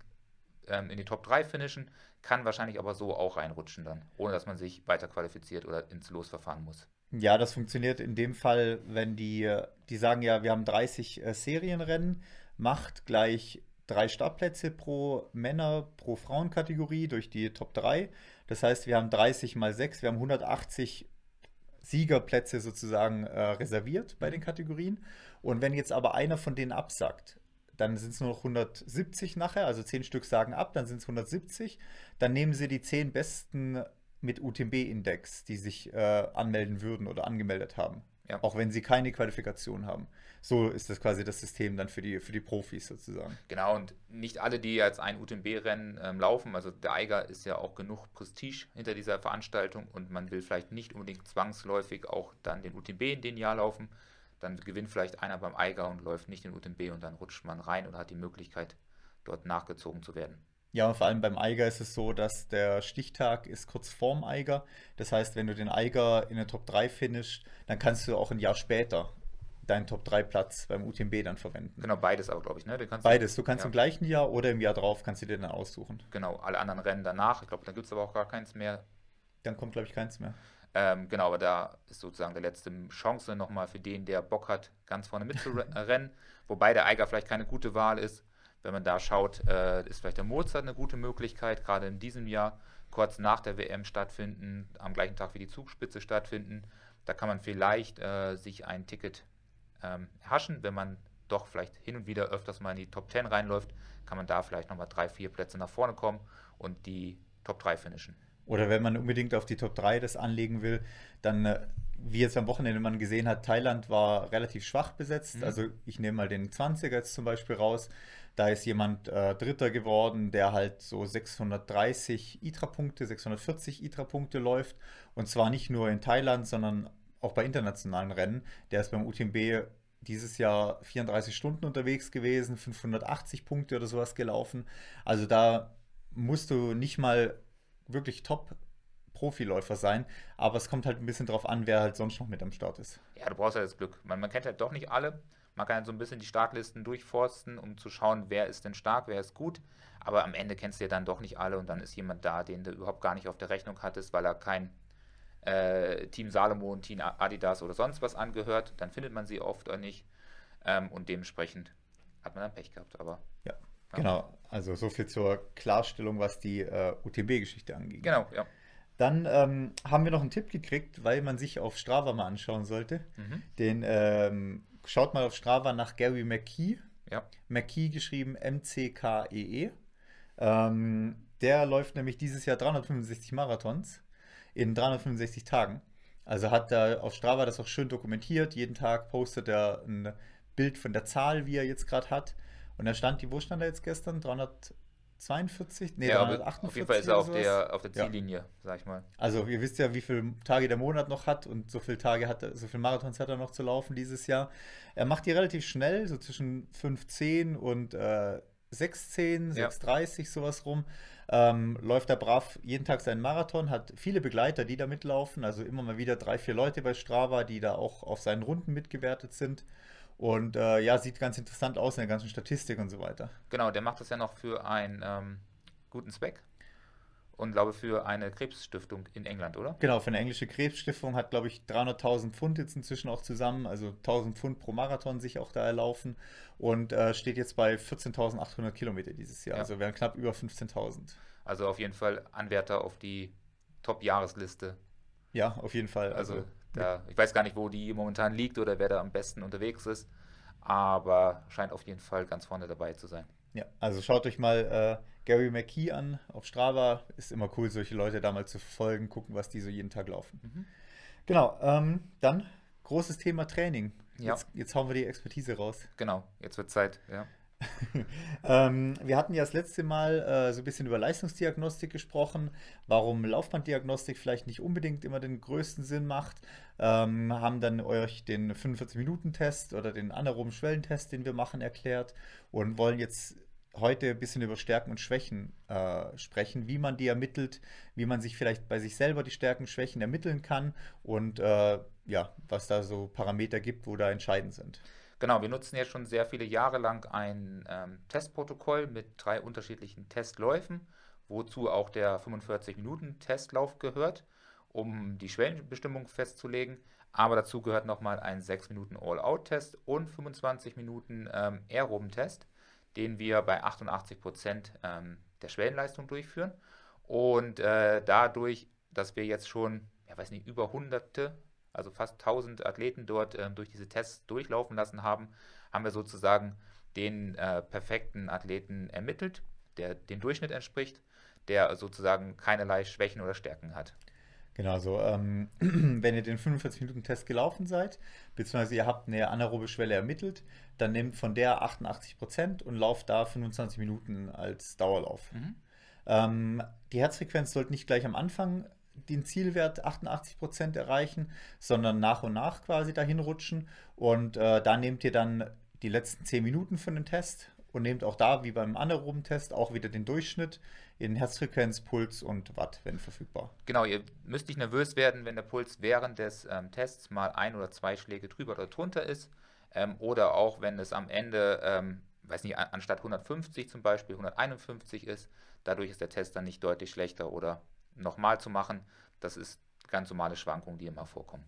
[SPEAKER 2] ähm, in die Top 3 finishen, kann wahrscheinlich aber so auch reinrutschen dann, ohne dass man sich weiter qualifiziert oder ins Losverfahren muss.
[SPEAKER 1] Ja, das funktioniert in dem Fall, wenn die, die sagen ja, wir haben 30 äh, Serienrennen, macht gleich drei Startplätze pro Männer, pro Frauenkategorie durch die Top 3. Das heißt, wir haben 30 mal 6, wir haben 180 Siegerplätze sozusagen äh, reserviert bei den Kategorien. Und wenn jetzt aber einer von denen absagt, dann sind es nur noch 170 nachher, also 10 Stück sagen ab, dann sind es 170. Dann nehmen sie die 10 besten mit UTMB-Index, die sich äh, anmelden würden oder angemeldet haben. Ja. auch wenn sie keine Qualifikation haben. So ist das quasi das System dann für die, für die Profis sozusagen.
[SPEAKER 2] Genau, und nicht alle, die jetzt ein UTMB-Rennen ähm, laufen, also der Eiger ist ja auch genug Prestige hinter dieser Veranstaltung und man will vielleicht nicht unbedingt zwangsläufig auch dann den UTMB in den Jahr laufen. Dann gewinnt vielleicht einer beim Eiger und läuft nicht den UTMB und dann rutscht man rein oder hat die Möglichkeit, dort nachgezogen zu werden.
[SPEAKER 1] Ja, vor allem beim Eiger ist es so, dass der Stichtag ist kurz vorm Eiger. Das heißt, wenn du den Eiger in der Top 3 finishst, dann kannst du auch ein Jahr später deinen Top 3 Platz beim UTMB dann verwenden.
[SPEAKER 2] Genau, beides aber, glaube ich. Ne?
[SPEAKER 1] beides. Du kannst ja. im gleichen Jahr oder im Jahr drauf kannst du dir dann aussuchen.
[SPEAKER 2] Genau, alle anderen Rennen danach. Ich glaube, dann gibt es aber auch gar keins mehr.
[SPEAKER 1] Dann kommt, glaube ich, keins mehr.
[SPEAKER 2] Ähm, genau, aber da ist sozusagen der letzte Chance nochmal für den, der Bock hat, ganz vorne mitzurennen. Wobei der Eiger vielleicht keine gute Wahl ist. Wenn man da schaut, äh, ist vielleicht der Mozart eine gute Möglichkeit, gerade in diesem Jahr, kurz nach der WM stattfinden, am gleichen Tag wie die Zugspitze stattfinden. Da kann man vielleicht äh, sich ein Ticket ähm, erhaschen, wenn man doch vielleicht hin und wieder öfters mal in die Top 10 reinläuft, kann man da vielleicht nochmal drei, vier Plätze nach vorne kommen und die Top 3 finishen.
[SPEAKER 1] Oder wenn man unbedingt auf die Top 3 das anlegen will, dann, äh, wie jetzt am Wochenende man gesehen hat, Thailand war relativ schwach besetzt. Mhm. Also ich nehme mal den 20er jetzt zum Beispiel raus. Da ist jemand äh, Dritter geworden, der halt so 630 ITRA-Punkte, 640 ITRA-Punkte läuft. Und zwar nicht nur in Thailand, sondern auch bei internationalen Rennen. Der ist beim UTMB dieses Jahr 34 Stunden unterwegs gewesen, 580 Punkte oder sowas gelaufen. Also da musst du nicht mal wirklich top Profiläufer sein, aber es kommt halt ein bisschen drauf an, wer halt sonst noch mit am Start ist.
[SPEAKER 2] Ja, du brauchst ja das Glück. Man, man kennt halt doch nicht alle. Man kann halt so ein bisschen die Startlisten durchforsten, um zu schauen, wer ist denn stark, wer ist gut. Aber am Ende kennst du ja dann doch nicht alle und dann ist jemand da, den du überhaupt gar nicht auf der Rechnung hattest, weil er kein äh, Team Salomon, Team Adidas oder sonst was angehört. Dann findet man sie oft auch nicht. Ähm, und dementsprechend hat man dann Pech gehabt. Aber
[SPEAKER 1] ja, ja. genau. Also so viel zur Klarstellung, was die äh, UTB-Geschichte angeht.
[SPEAKER 2] Genau, ja.
[SPEAKER 1] Dann ähm, haben wir noch einen Tipp gekriegt, weil man sich auf Strava mal anschauen sollte. Mhm. Den ähm, schaut mal auf Strava nach Gary McKee. Ja. McKee geschrieben M-C-K-E-E. -E. Ähm, der läuft nämlich dieses Jahr 365 Marathons in 365 Tagen. Also hat er auf Strava das auch schön dokumentiert. Jeden Tag postet er ein Bild von der Zahl, wie er jetzt gerade hat. Und da stand die, wo stand er jetzt gestern? 300. 42?
[SPEAKER 2] Nee, ja, 348 auf jeden Fall ist er auf der, auf der Ziellinie, ja. sag ich mal.
[SPEAKER 1] Also ihr wisst ja, wie viele Tage der Monat noch hat und so viele Tage hat er, so viele Marathons hat er noch zu laufen dieses Jahr. Er macht die relativ schnell, so zwischen 5,10 und äh, 6,10, ja. 6,30, sowas rum. Ähm, läuft er brav jeden Tag seinen Marathon, hat viele Begleiter, die da mitlaufen, also immer mal wieder drei, vier Leute bei Strava, die da auch auf seinen Runden mitgewertet sind. Und äh, ja, sieht ganz interessant aus in der ganzen Statistik und so weiter.
[SPEAKER 2] Genau, der macht das ja noch für einen ähm, guten Zweck und glaube für eine Krebsstiftung in England, oder?
[SPEAKER 1] Genau, für eine englische Krebsstiftung hat, glaube ich, 300.000 Pfund jetzt inzwischen auch zusammen, also 1000 Pfund pro Marathon sich auch da erlaufen und äh, steht jetzt bei 14.800 Kilometer dieses Jahr, ja. also wären knapp über 15.000.
[SPEAKER 2] Also auf jeden Fall Anwärter auf die Top-Jahresliste.
[SPEAKER 1] Ja, auf jeden Fall.
[SPEAKER 2] Also, also da, ich weiß gar nicht, wo die momentan liegt oder wer da am besten unterwegs ist, aber scheint auf jeden Fall ganz vorne dabei zu sein.
[SPEAKER 1] Ja, also schaut euch mal äh, Gary McKee an auf Strava. Ist immer cool, solche Leute da mal zu verfolgen, gucken, was die so jeden Tag laufen. Mhm. Genau, ähm, dann großes Thema Training. Ja. Jetzt, jetzt hauen wir die Expertise raus.
[SPEAKER 2] Genau, jetzt wird Zeit, ja.
[SPEAKER 1] ähm, wir hatten ja das letzte Mal äh, so ein bisschen über Leistungsdiagnostik gesprochen, warum Laufbanddiagnostik vielleicht nicht unbedingt immer den größten Sinn macht. Ähm, haben dann euch den 45-Minuten-Test oder den anaeroben Schwellentest, den wir machen, erklärt und wollen jetzt heute ein bisschen über Stärken und Schwächen äh, sprechen, wie man die ermittelt, wie man sich vielleicht bei sich selber die Stärken und Schwächen ermitteln kann und äh, ja, was da so Parameter gibt, wo da entscheidend sind.
[SPEAKER 2] Genau, wir nutzen jetzt schon sehr viele Jahre lang ein ähm, Testprotokoll mit drei unterschiedlichen Testläufen, wozu auch der 45-Minuten-Testlauf gehört, um die Schwellenbestimmung festzulegen. Aber dazu gehört nochmal ein 6 Minuten All-Out-Test und 25 Minuten ähm, Aeroben-Test, den wir bei 88 Prozent ähm, der Schwellenleistung durchführen. Und äh, dadurch, dass wir jetzt schon, ja weiß nicht, über hunderte also fast 1000 Athleten dort äh, durch diese Tests durchlaufen lassen haben, haben wir sozusagen den äh, perfekten Athleten ermittelt, der dem Durchschnitt entspricht, der sozusagen keinerlei Schwächen oder Stärken hat.
[SPEAKER 1] Genau, so ähm, wenn ihr den 45-Minuten-Test gelaufen seid, beziehungsweise ihr habt eine anaerobe Schwelle ermittelt, dann nehmt von der 88% und lauft da 25 Minuten als Dauerlauf.
[SPEAKER 2] Mhm.
[SPEAKER 1] Ähm, die Herzfrequenz sollte nicht gleich am Anfang den Zielwert 88% erreichen, sondern nach und nach quasi dahin rutschen. Und äh, da nehmt ihr dann die letzten 10 Minuten für den Test und nehmt auch da, wie beim anaeroben Test, auch wieder den Durchschnitt in Herzfrequenz, Puls und Watt, wenn verfügbar.
[SPEAKER 2] Genau, ihr müsst nicht nervös werden, wenn der Puls während des ähm, Tests mal ein oder zwei Schläge drüber oder drunter ist. Ähm, oder auch, wenn es am Ende, ähm, weiß nicht, anstatt 150 zum Beispiel 151 ist. Dadurch ist der Test dann nicht deutlich schlechter oder nochmal zu machen. Das ist ganz normale Schwankungen, die immer vorkommen.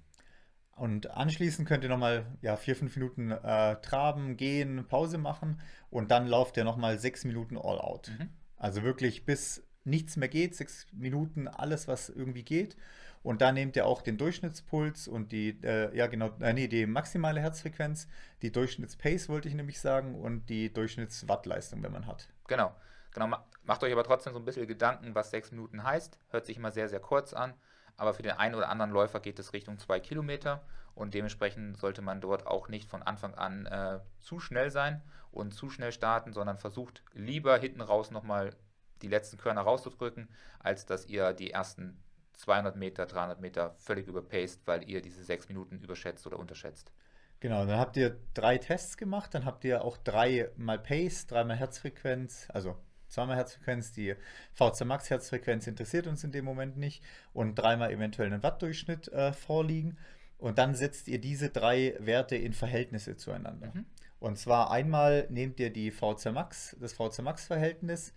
[SPEAKER 1] Und anschließend könnt ihr nochmal ja, vier, fünf Minuten äh, traben, gehen, Pause machen und dann lauft ihr nochmal sechs Minuten all out.
[SPEAKER 2] Mhm.
[SPEAKER 1] Also wirklich bis nichts mehr geht, sechs Minuten, alles, was irgendwie geht. Und da nehmt ihr auch den Durchschnittspuls und die, äh, ja genau, äh, nee, die maximale Herzfrequenz, die Durchschnittspace wollte ich nämlich sagen und die Durchschnittswattleistung, wenn man hat.
[SPEAKER 2] Genau, genau. Macht euch aber trotzdem so ein bisschen Gedanken, was sechs Minuten heißt. Hört sich immer sehr, sehr kurz an, aber für den einen oder anderen Läufer geht es Richtung zwei Kilometer und dementsprechend sollte man dort auch nicht von Anfang an äh, zu schnell sein und zu schnell starten, sondern versucht lieber hinten raus nochmal die letzten Körner rauszudrücken, als dass ihr die ersten 200 Meter, 300 Meter völlig überpaced, weil ihr diese sechs Minuten überschätzt oder unterschätzt.
[SPEAKER 1] Genau, dann habt ihr drei Tests gemacht, dann habt ihr auch dreimal Pace, dreimal Herzfrequenz, also zweimal Herzfrequenz, die VC Max Herzfrequenz interessiert uns in dem Moment nicht und dreimal eventuell einen Wattdurchschnitt äh, vorliegen. Und dann setzt ihr diese drei Werte in Verhältnisse zueinander.
[SPEAKER 2] Mhm.
[SPEAKER 1] Und zwar einmal nehmt ihr die VC Max, das VC Max Verhältnis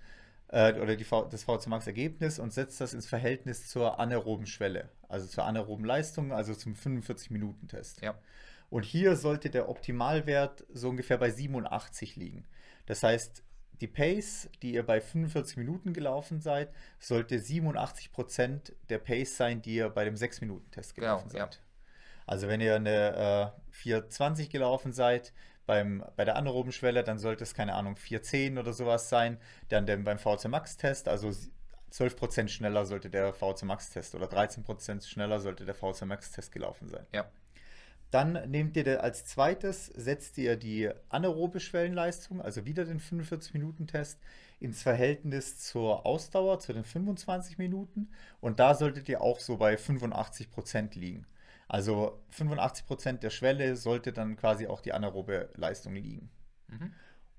[SPEAKER 1] äh, oder die v, das VC Max Ergebnis und setzt das ins Verhältnis zur anaeroben Schwelle, also zur anaeroben Leistung, also zum 45-Minuten-Test.
[SPEAKER 2] Ja.
[SPEAKER 1] Und hier sollte der Optimalwert so ungefähr bei 87 liegen. Das heißt, die Pace, die ihr bei 45 Minuten gelaufen seid, sollte 87% der Pace sein, die ihr bei dem 6-Minuten-Test
[SPEAKER 2] Genau,
[SPEAKER 1] gelaufen
[SPEAKER 2] ja.
[SPEAKER 1] seid. Also wenn ihr eine äh, 420 gelaufen seid, beim, bei der anaeroben Schwelle, dann sollte es, keine Ahnung, 410 oder sowas sein. Dann, dann beim VC Max-Test, also 12% schneller sollte der VC Max-Test oder 13% schneller sollte der VC Max-Test gelaufen sein.
[SPEAKER 2] Ja.
[SPEAKER 1] Dann nehmt ihr als zweites, setzt ihr die anaerobe Schwellenleistung, also wieder den 45-Minuten-Test, ins Verhältnis zur Ausdauer, zu den 25 Minuten. Und da solltet ihr auch so bei 85% liegen. Also 85% der Schwelle sollte dann quasi auch die anaerobe Leistung liegen.
[SPEAKER 2] Mhm.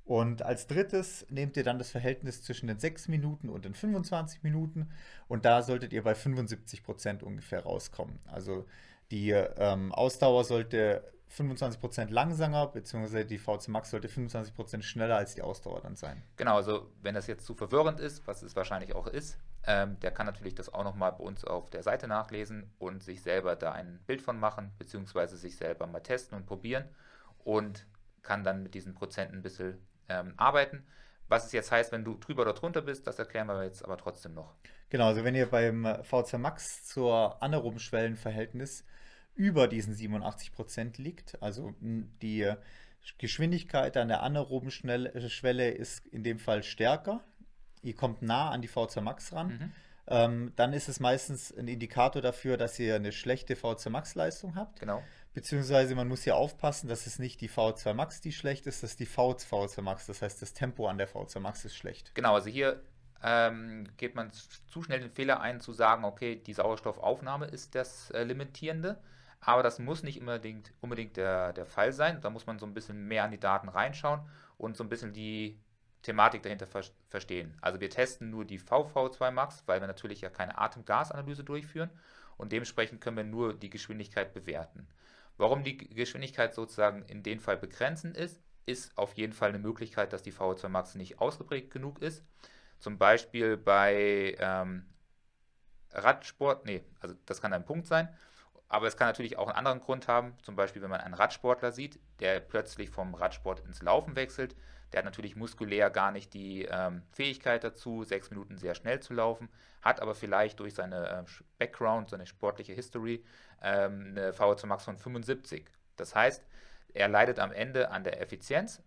[SPEAKER 1] Und als drittes nehmt ihr dann das Verhältnis zwischen den 6 Minuten und den 25 Minuten und da solltet ihr bei 75% ungefähr rauskommen. Also die ähm, Ausdauer sollte 25% langsamer, beziehungsweise die VC Max sollte 25% schneller als die Ausdauer dann sein.
[SPEAKER 2] Genau, also wenn das jetzt zu verwirrend ist, was es wahrscheinlich auch ist, ähm, der kann natürlich das auch nochmal bei uns auf der Seite nachlesen und sich selber da ein Bild von machen, beziehungsweise sich selber mal testen und probieren und kann dann mit diesen Prozenten ein bisschen ähm, arbeiten. Was es jetzt heißt, wenn du drüber oder drunter bist, das erklären wir jetzt aber trotzdem noch.
[SPEAKER 1] Genau, also wenn ihr beim VC Max zur anaeroben Schwellenverhältnis über diesen 87% liegt, also die Geschwindigkeit an der anaeroben Schnell Schwelle ist in dem Fall stärker, ihr kommt nah an die VC Max ran,
[SPEAKER 2] Mhm.
[SPEAKER 1] ähm, dann ist es meistens ein Indikator dafür, dass ihr eine schlechte VC Max Leistung habt.
[SPEAKER 2] Genau.
[SPEAKER 1] Beziehungsweise man muss hier aufpassen, dass es nicht die V2 Max, die schlecht ist, das ist die V2 Max. Das heißt, das Tempo an der V2 Max ist schlecht.
[SPEAKER 2] Genau, also hier ähm, geht man zu schnell den Fehler ein, zu sagen, okay, die Sauerstoffaufnahme ist das äh, Limitierende. Aber das muss nicht unbedingt, unbedingt der, der Fall sein. Da muss man so ein bisschen mehr an die Daten reinschauen und so ein bisschen die Thematik dahinter ver verstehen. Also wir testen nur die VV2 Max, weil wir natürlich ja keine Atemgasanalyse durchführen und dementsprechend können wir nur die Geschwindigkeit bewerten. Warum die Geschwindigkeit sozusagen in dem Fall begrenzen ist, ist auf jeden Fall eine Möglichkeit, dass die VO2 Max nicht ausgeprägt genug ist. Zum Beispiel bei ähm, Radsport, nee, also das kann ein Punkt sein, aber es kann natürlich auch einen anderen Grund haben. Zum Beispiel, wenn man einen Radsportler sieht, der plötzlich vom Radsport ins Laufen wechselt, der hat natürlich muskulär gar nicht die ähm, Fähigkeit dazu, sechs Minuten sehr schnell zu laufen, hat aber vielleicht durch seine äh, Background, seine sportliche History ähm, eine VO2 Max von 75. Das heißt, er leidet am Ende an der Effizienz.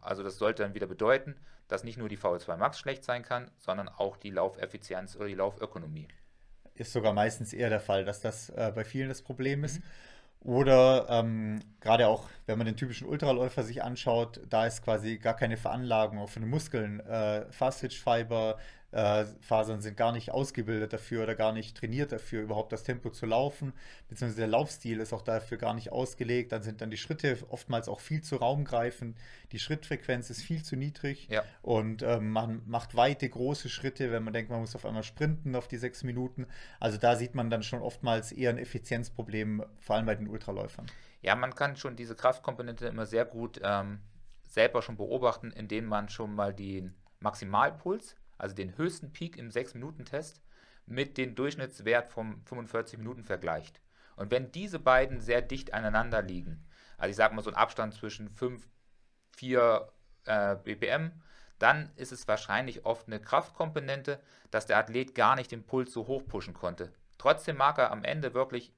[SPEAKER 2] Also das sollte dann wieder bedeuten, dass nicht nur die VO2 Max schlecht sein kann, sondern auch die Laufeffizienz oder die Laufökonomie.
[SPEAKER 1] Ist sogar meistens eher der Fall, dass das äh, bei vielen das Problem ist. Mhm. Oder ähm, gerade auch, wenn man den typischen Ultraläufer sich anschaut, da ist quasi gar keine Veranlagung auch für den Muskeln. Äh, Fast-Twitch-Fiber, äh, Fasern sind gar nicht ausgebildet dafür oder gar nicht trainiert dafür, überhaupt das Tempo zu laufen, beziehungsweise der Laufstil ist auch dafür gar nicht ausgelegt. Dann sind dann die Schritte oftmals auch viel zu raumgreifend, die Schrittfrequenz ist viel zu niedrig
[SPEAKER 2] ja.
[SPEAKER 1] und ähm, man macht weite, große Schritte, wenn man denkt, man muss auf einmal sprinten auf die sechs Minuten. Also da sieht man dann schon oftmals eher ein Effizienzproblem, vor allem bei den Ultraläufern.
[SPEAKER 2] Ja, man kann schon diese Kraftkomponente immer sehr gut ähm, selber schon beobachten, indem man schon mal den Maximalpuls also den höchsten Peak im 6-Minuten-Test, mit dem Durchschnittswert vom 45 Minuten vergleicht. Und wenn diese beiden sehr dicht aneinander liegen, also ich sage mal so ein Abstand zwischen 5, 4 äh, BPM, dann ist es wahrscheinlich oft eine Kraftkomponente, dass der Athlet gar nicht den Puls so hoch pushen konnte. Trotzdem mag er am Ende wirklich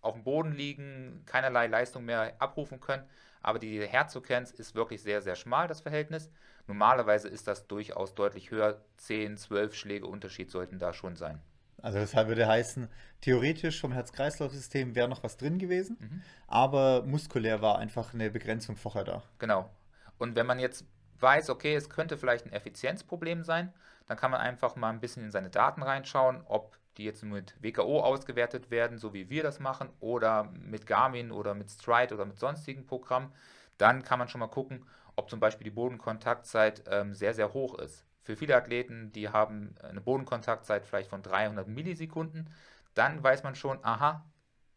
[SPEAKER 2] auf dem Boden liegen, keinerlei Leistung mehr abrufen können, aber die Herzfrequenz ist wirklich sehr, sehr schmal, das Verhältnis. Normalerweise ist das durchaus deutlich höher. 10, 12 Schläge Unterschied sollten da schon sein.
[SPEAKER 1] Also das würde heißen, theoretisch vom Herz-Kreislauf-System wäre noch was drin gewesen, mhm. aber muskulär war einfach eine Begrenzung vorher da.
[SPEAKER 2] Genau. Und wenn man jetzt weiß, okay, es könnte vielleicht ein Effizienzproblem sein, dann kann man einfach mal ein bisschen in seine Daten reinschauen, ob die jetzt mit WKO ausgewertet werden, so wie wir das machen, oder mit Garmin oder mit Stride oder mit sonstigen Programmen. Dann kann man schon mal gucken, ob zum Beispiel die Bodenkontaktzeit ähm, sehr, sehr hoch ist. Für viele Athleten, die haben eine Bodenkontaktzeit vielleicht von 300 Millisekunden, dann weiß man schon, aha,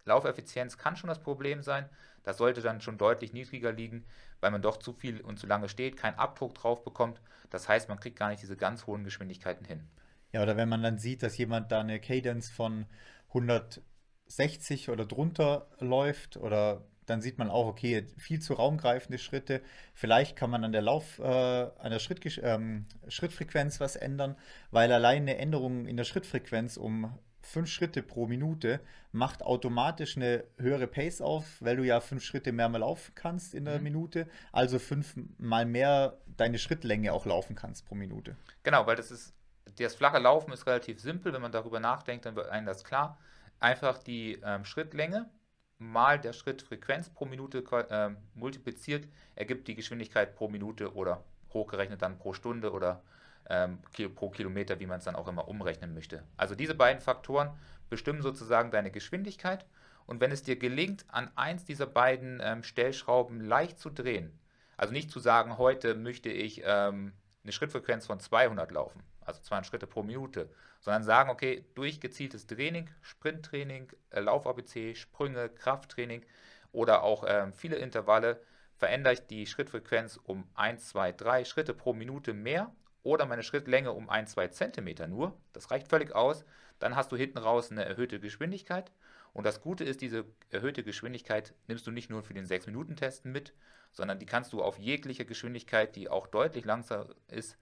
[SPEAKER 2] Laufeffizienz kann schon das Problem sein. Das sollte dann schon deutlich niedriger liegen, weil man doch zu viel und zu lange steht, keinen Abdruck drauf bekommt. Das heißt, man kriegt gar nicht diese ganz hohen Geschwindigkeiten hin.
[SPEAKER 1] Ja, oder wenn man dann sieht, dass jemand da eine Cadence von 160 oder drunter läuft oder dann sieht man auch, okay, viel zu raumgreifende Schritte. Vielleicht kann man an der Lauf, äh, an der Schritt, ähm, Schrittfrequenz was ändern, weil allein eine Änderung in der Schrittfrequenz um fünf Schritte pro Minute macht automatisch eine höhere Pace auf, weil du ja fünf Schritte mehr mal laufen kannst in der mhm. Minute, also fünfmal mehr deine Schrittlänge auch laufen kannst pro Minute.
[SPEAKER 2] Genau, weil das ist, das flache Laufen ist relativ simpel, wenn man darüber nachdenkt, dann wird einem das klar. Einfach die ähm, Schrittlänge mal der Schrittfrequenz pro Minute äh, multipliziert, ergibt die Geschwindigkeit pro Minute oder hochgerechnet dann pro Stunde oder ähm, pro Kilometer, wie man es dann auch immer umrechnen möchte. Also diese beiden Faktoren bestimmen sozusagen deine Geschwindigkeit und wenn es dir gelingt, an eins dieser beiden ähm, Stellschrauben leicht zu drehen, also nicht zu sagen, heute möchte ich ähm, eine Schrittfrequenz von 200 laufen, also 200 Schritte pro Minute, sondern sagen, okay, durch gezieltes Training, Sprinttraining, äh, Lauf-ABC, Sprünge, Krafttraining oder auch äh, viele Intervalle verändere ich die Schrittfrequenz um 1, 2, 3 Schritte pro Minute mehr oder meine Schrittlänge um 1, 2 Zentimeter nur. Das reicht völlig aus. Dann hast du hinten raus eine erhöhte Geschwindigkeit. Und das Gute ist, diese erhöhte Geschwindigkeit nimmst du nicht nur für den 6-Minuten-Testen mit, sondern die kannst du auf jegliche Geschwindigkeit, die auch deutlich langsamer ist,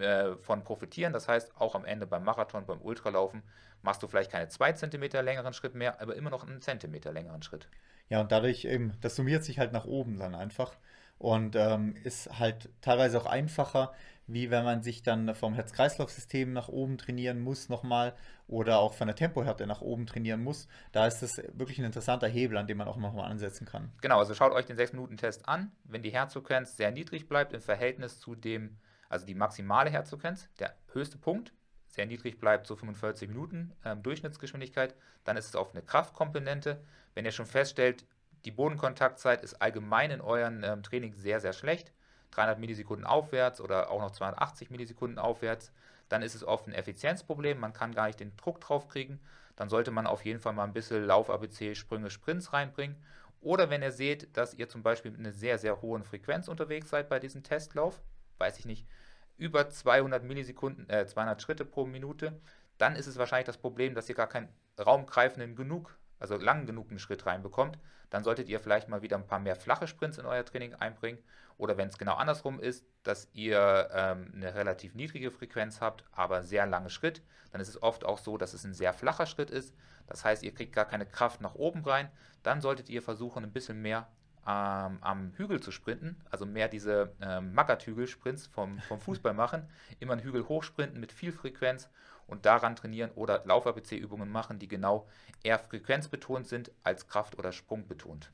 [SPEAKER 2] äh, von profitieren. Das heißt, auch am Ende beim Marathon, beim Ultralaufen machst du vielleicht keine zwei Zentimeter längeren Schritt mehr, aber immer noch einen Zentimeter längeren Schritt.
[SPEAKER 1] Ja, und dadurch eben, das summiert sich halt nach oben dann einfach und ähm, ist halt teilweise auch einfacher, wie wenn man sich dann vom Herz-Kreislauf-System nach oben trainieren muss nochmal oder auch von der Tempohärte nach oben trainieren muss. Da ist das wirklich ein interessanter Hebel, an dem man auch nochmal ansetzen kann.
[SPEAKER 2] Genau, also schaut euch den 6-Minuten-Test an. Wenn die Herzfrequenz sehr niedrig bleibt im Verhältnis zu dem also die maximale Herzfrequenz, der höchste Punkt, sehr niedrig bleibt, so 45 Minuten ähm, Durchschnittsgeschwindigkeit, dann ist es auf eine Kraftkomponente. Wenn ihr schon feststellt, die Bodenkontaktzeit ist allgemein in euren ähm, Training sehr, sehr schlecht, 300 Millisekunden aufwärts oder auch noch 280 Millisekunden aufwärts, dann ist es oft ein Effizienzproblem, man kann gar nicht den Druck drauf kriegen, dann sollte man auf jeden Fall mal ein bisschen Lauf-ABC, Sprünge, Sprints reinbringen. Oder wenn ihr seht, dass ihr zum Beispiel mit einer sehr, sehr hohen Frequenz unterwegs seid bei diesem Testlauf, weiß ich nicht, über 200 Millisekunden, äh, 200 Schritte pro Minute, dann ist es wahrscheinlich das Problem, dass ihr gar keinen raumgreifenden genug, also lang genug einen Schritt reinbekommt. Dann solltet ihr vielleicht mal wieder ein paar mehr flache Sprints in euer Training einbringen. Oder wenn es genau andersrum ist, dass ihr ähm, eine relativ niedrige Frequenz habt, aber sehr lange Schritt, dann ist es oft auch so, dass es ein sehr flacher Schritt ist. Das heißt, ihr kriegt gar keine Kraft nach oben rein. Dann solltet ihr versuchen, ein bisschen mehr ähm, am Hügel zu sprinten, also mehr diese ähm, Mackert-Hügel-Sprints vom, vom Fußball machen, immer einen Hügel hochsprinten mit viel Frequenz und daran trainieren oder Lauf-ABC-Übungen machen, die genau eher frequenzbetont sind als Kraft- oder Sprungbetont.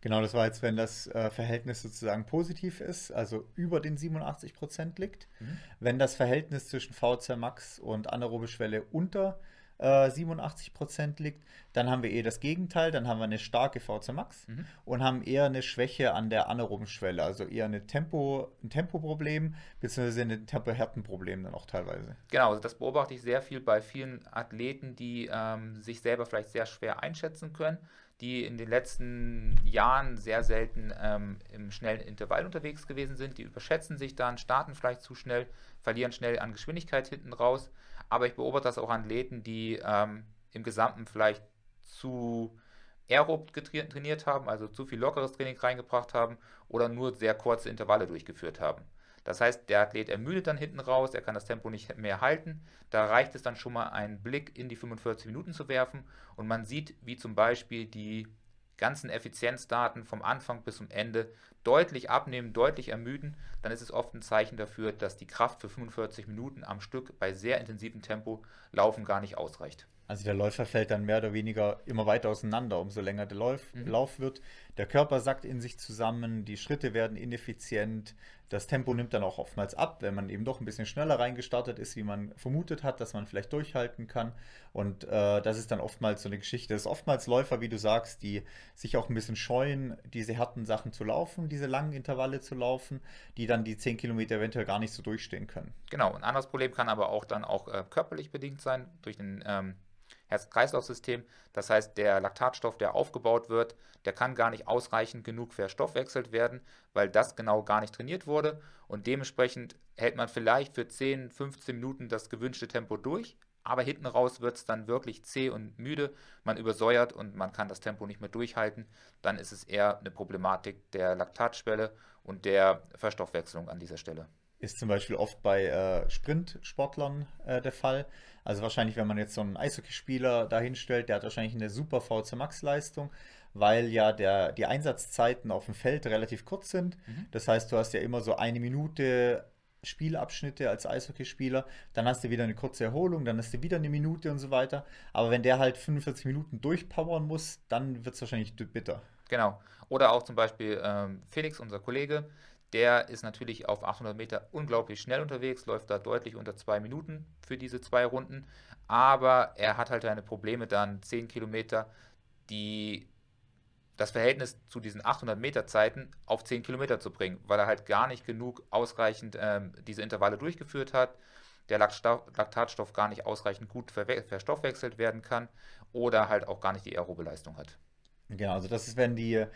[SPEAKER 1] Genau, das war jetzt, wenn das äh, Verhältnis sozusagen positiv ist, also über den 87 Prozent liegt. Mhm. Wenn das Verhältnis zwischen VC Max und anaerobe Schwelle unter äh, 87 Prozent liegt, dann haben wir eher das Gegenteil, dann haben wir eine starke VC Max mhm. und haben eher eine Schwäche an der anaeroben Schwelle, also eher eine Tempo, ein Tempoproblem, beziehungsweise ein Tempohärtenproblem dann auch teilweise.
[SPEAKER 2] Genau, also das beobachte ich sehr viel bei vielen Athleten, die ähm, sich selber vielleicht sehr schwer einschätzen können die in den letzten Jahren sehr selten ähm, im schnellen Intervall unterwegs gewesen sind. Die überschätzen sich dann, starten vielleicht zu schnell, verlieren schnell an Geschwindigkeit hinten raus aber ich beobachte das auch an Athleten, die ähm, im Gesamten vielleicht zu aerob trainiert haben, also zu viel lockeres Training reingebracht haben oder nur sehr kurze Intervalle durchgeführt haben. Das heißt, der Athlet ermüdet dann hinten raus, er kann das Tempo nicht mehr halten. Da reicht es dann schon mal, einen Blick in die 45 Minuten zu werfen und man sieht, wie zum Beispiel die ganzen Effizienzdaten vom Anfang bis zum Ende deutlich abnehmen, deutlich ermüden, dann ist es oft ein Zeichen dafür, dass die Kraft für 45 Minuten am Stück bei sehr intensivem Tempo laufen gar nicht ausreicht.
[SPEAKER 1] Also der Läufer fällt dann mehr oder weniger immer weiter auseinander, umso länger der Lauf, mhm. Lauf wird. Der Körper sackt in sich zusammen, die Schritte werden ineffizient, das Tempo nimmt dann auch oftmals ab, wenn man eben doch ein bisschen schneller reingestartet ist, wie man vermutet hat, dass man vielleicht durchhalten kann. Und äh, das ist dann oftmals so eine Geschichte. Das ist oftmals Läufer, wie du sagst, die sich auch ein bisschen scheuen, diese harten Sachen zu laufen, diese langen Intervalle zu laufen, die dann die 10 Kilometer eventuell gar nicht so durchstehen können.
[SPEAKER 2] Genau, ein anderes Problem kann aber auch dann auch äh, körperlich bedingt sein, durch den ähm, Herz-Kreislauf-System. Das heißt, der Laktatstoff, der aufgebaut wird, der kann gar nicht ausreichend genug verstoffwechselt werden, weil das genau gar nicht trainiert wurde. Und dementsprechend hält man vielleicht für 10, 15 Minuten das gewünschte Tempo durch, aber hinten raus wird es dann wirklich zäh und müde. Man übersäuert und man kann das Tempo nicht mehr durchhalten. Dann ist es eher eine Problematik der Laktatschwelle und der Verstoffwechslung an dieser Stelle.
[SPEAKER 1] Ist zum Beispiel oft bei äh, Sprintsportlern äh, der Fall. Also wahrscheinlich, wenn man jetzt so einen Eishockeyspieler dahinstellt, der hat wahrscheinlich eine super VC Max Leistung, weil ja der, die Einsatzzeiten auf dem Feld relativ kurz sind. Mhm. Das heißt, du hast ja immer so eine Minute Spielabschnitte als Eishockeyspieler, dann hast du wieder eine kurze Erholung, dann hast du wieder eine Minute und so weiter. Aber wenn der halt 45 Minuten durchpowern muss, dann wird es wahrscheinlich bitter.
[SPEAKER 2] Genau. Oder auch zum Beispiel ähm, Felix, unser Kollege, der ist natürlich auf 800 Meter unglaublich schnell unterwegs, läuft da deutlich unter zwei Minuten für diese zwei Runden. Aber er hat halt seine Probleme, dann 10 Kilometer, die das Verhältnis zu diesen 800 Meter Zeiten auf 10 Kilometer zu bringen, weil er halt gar nicht genug ausreichend ähm, diese Intervalle durchgeführt hat, der Laktatstoff gar nicht ausreichend gut verstoffwechselt werden kann oder halt auch gar nicht die aerobe Leistung hat.
[SPEAKER 1] Genau, also das ist, wenn die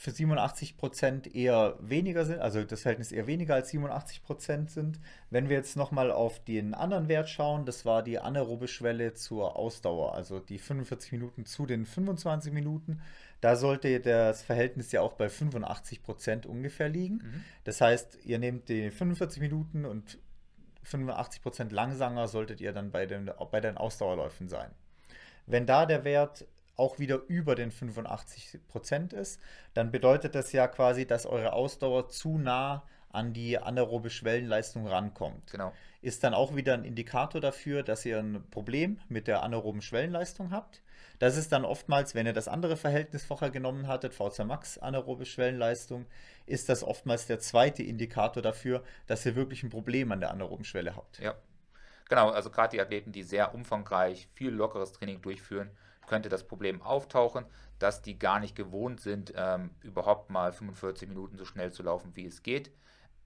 [SPEAKER 1] für 87 Prozent eher weniger sind, also das Verhältnis eher weniger als 87 Prozent sind. Wenn wir jetzt nochmal auf den anderen Wert schauen, das war die anaerobe Schwelle zur Ausdauer, also die 45 Minuten zu den 25 Minuten. Da sollte das Verhältnis ja auch bei 85 Prozent ungefähr liegen. Mhm. Das heißt, ihr nehmt die 45 Minuten und 85 Prozent langsamer solltet ihr dann bei den, bei den Ausdauerläufen sein. Wenn da der Wert auch wieder über den 85 Prozent ist, dann bedeutet das ja quasi, dass eure Ausdauer zu nah an die anaerobe Schwellenleistung rankommt.
[SPEAKER 2] Genau.
[SPEAKER 1] Ist dann auch wieder ein Indikator dafür, dass ihr ein Problem mit der anaeroben Schwellenleistung habt. Das ist dann oftmals, wenn ihr das andere Verhältnis vorher genommen hattet, VC Max anaerobe Schwellenleistung, ist das oftmals der zweite Indikator dafür, dass ihr wirklich ein Problem an der anaeroben Schwelle habt.
[SPEAKER 2] Ja. Genau, also gerade die Athleten, die sehr umfangreich viel lockeres Training durchführen, könnte das Problem auftauchen, dass die gar nicht gewohnt sind, ähm, überhaupt mal 45 Minuten so schnell zu laufen, wie es geht.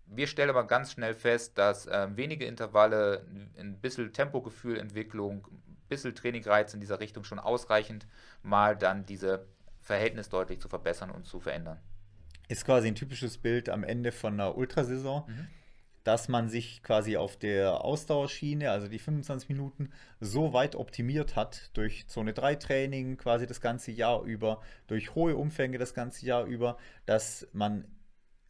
[SPEAKER 2] Wir stellen aber ganz schnell fest, dass ähm, wenige Intervalle, ein bisschen Tempogefühlentwicklung, bisschen Trainingreiz in dieser Richtung schon ausreichend, mal dann diese Verhältnis deutlich zu verbessern und zu verändern.
[SPEAKER 1] Ist quasi ein typisches Bild am Ende von einer Ultrasaison. Mhm dass man sich quasi auf der Ausdauerschiene, also die 25 Minuten, so weit optimiert hat durch Zone 3 Training quasi das ganze Jahr über, durch hohe Umfänge das ganze Jahr über, dass man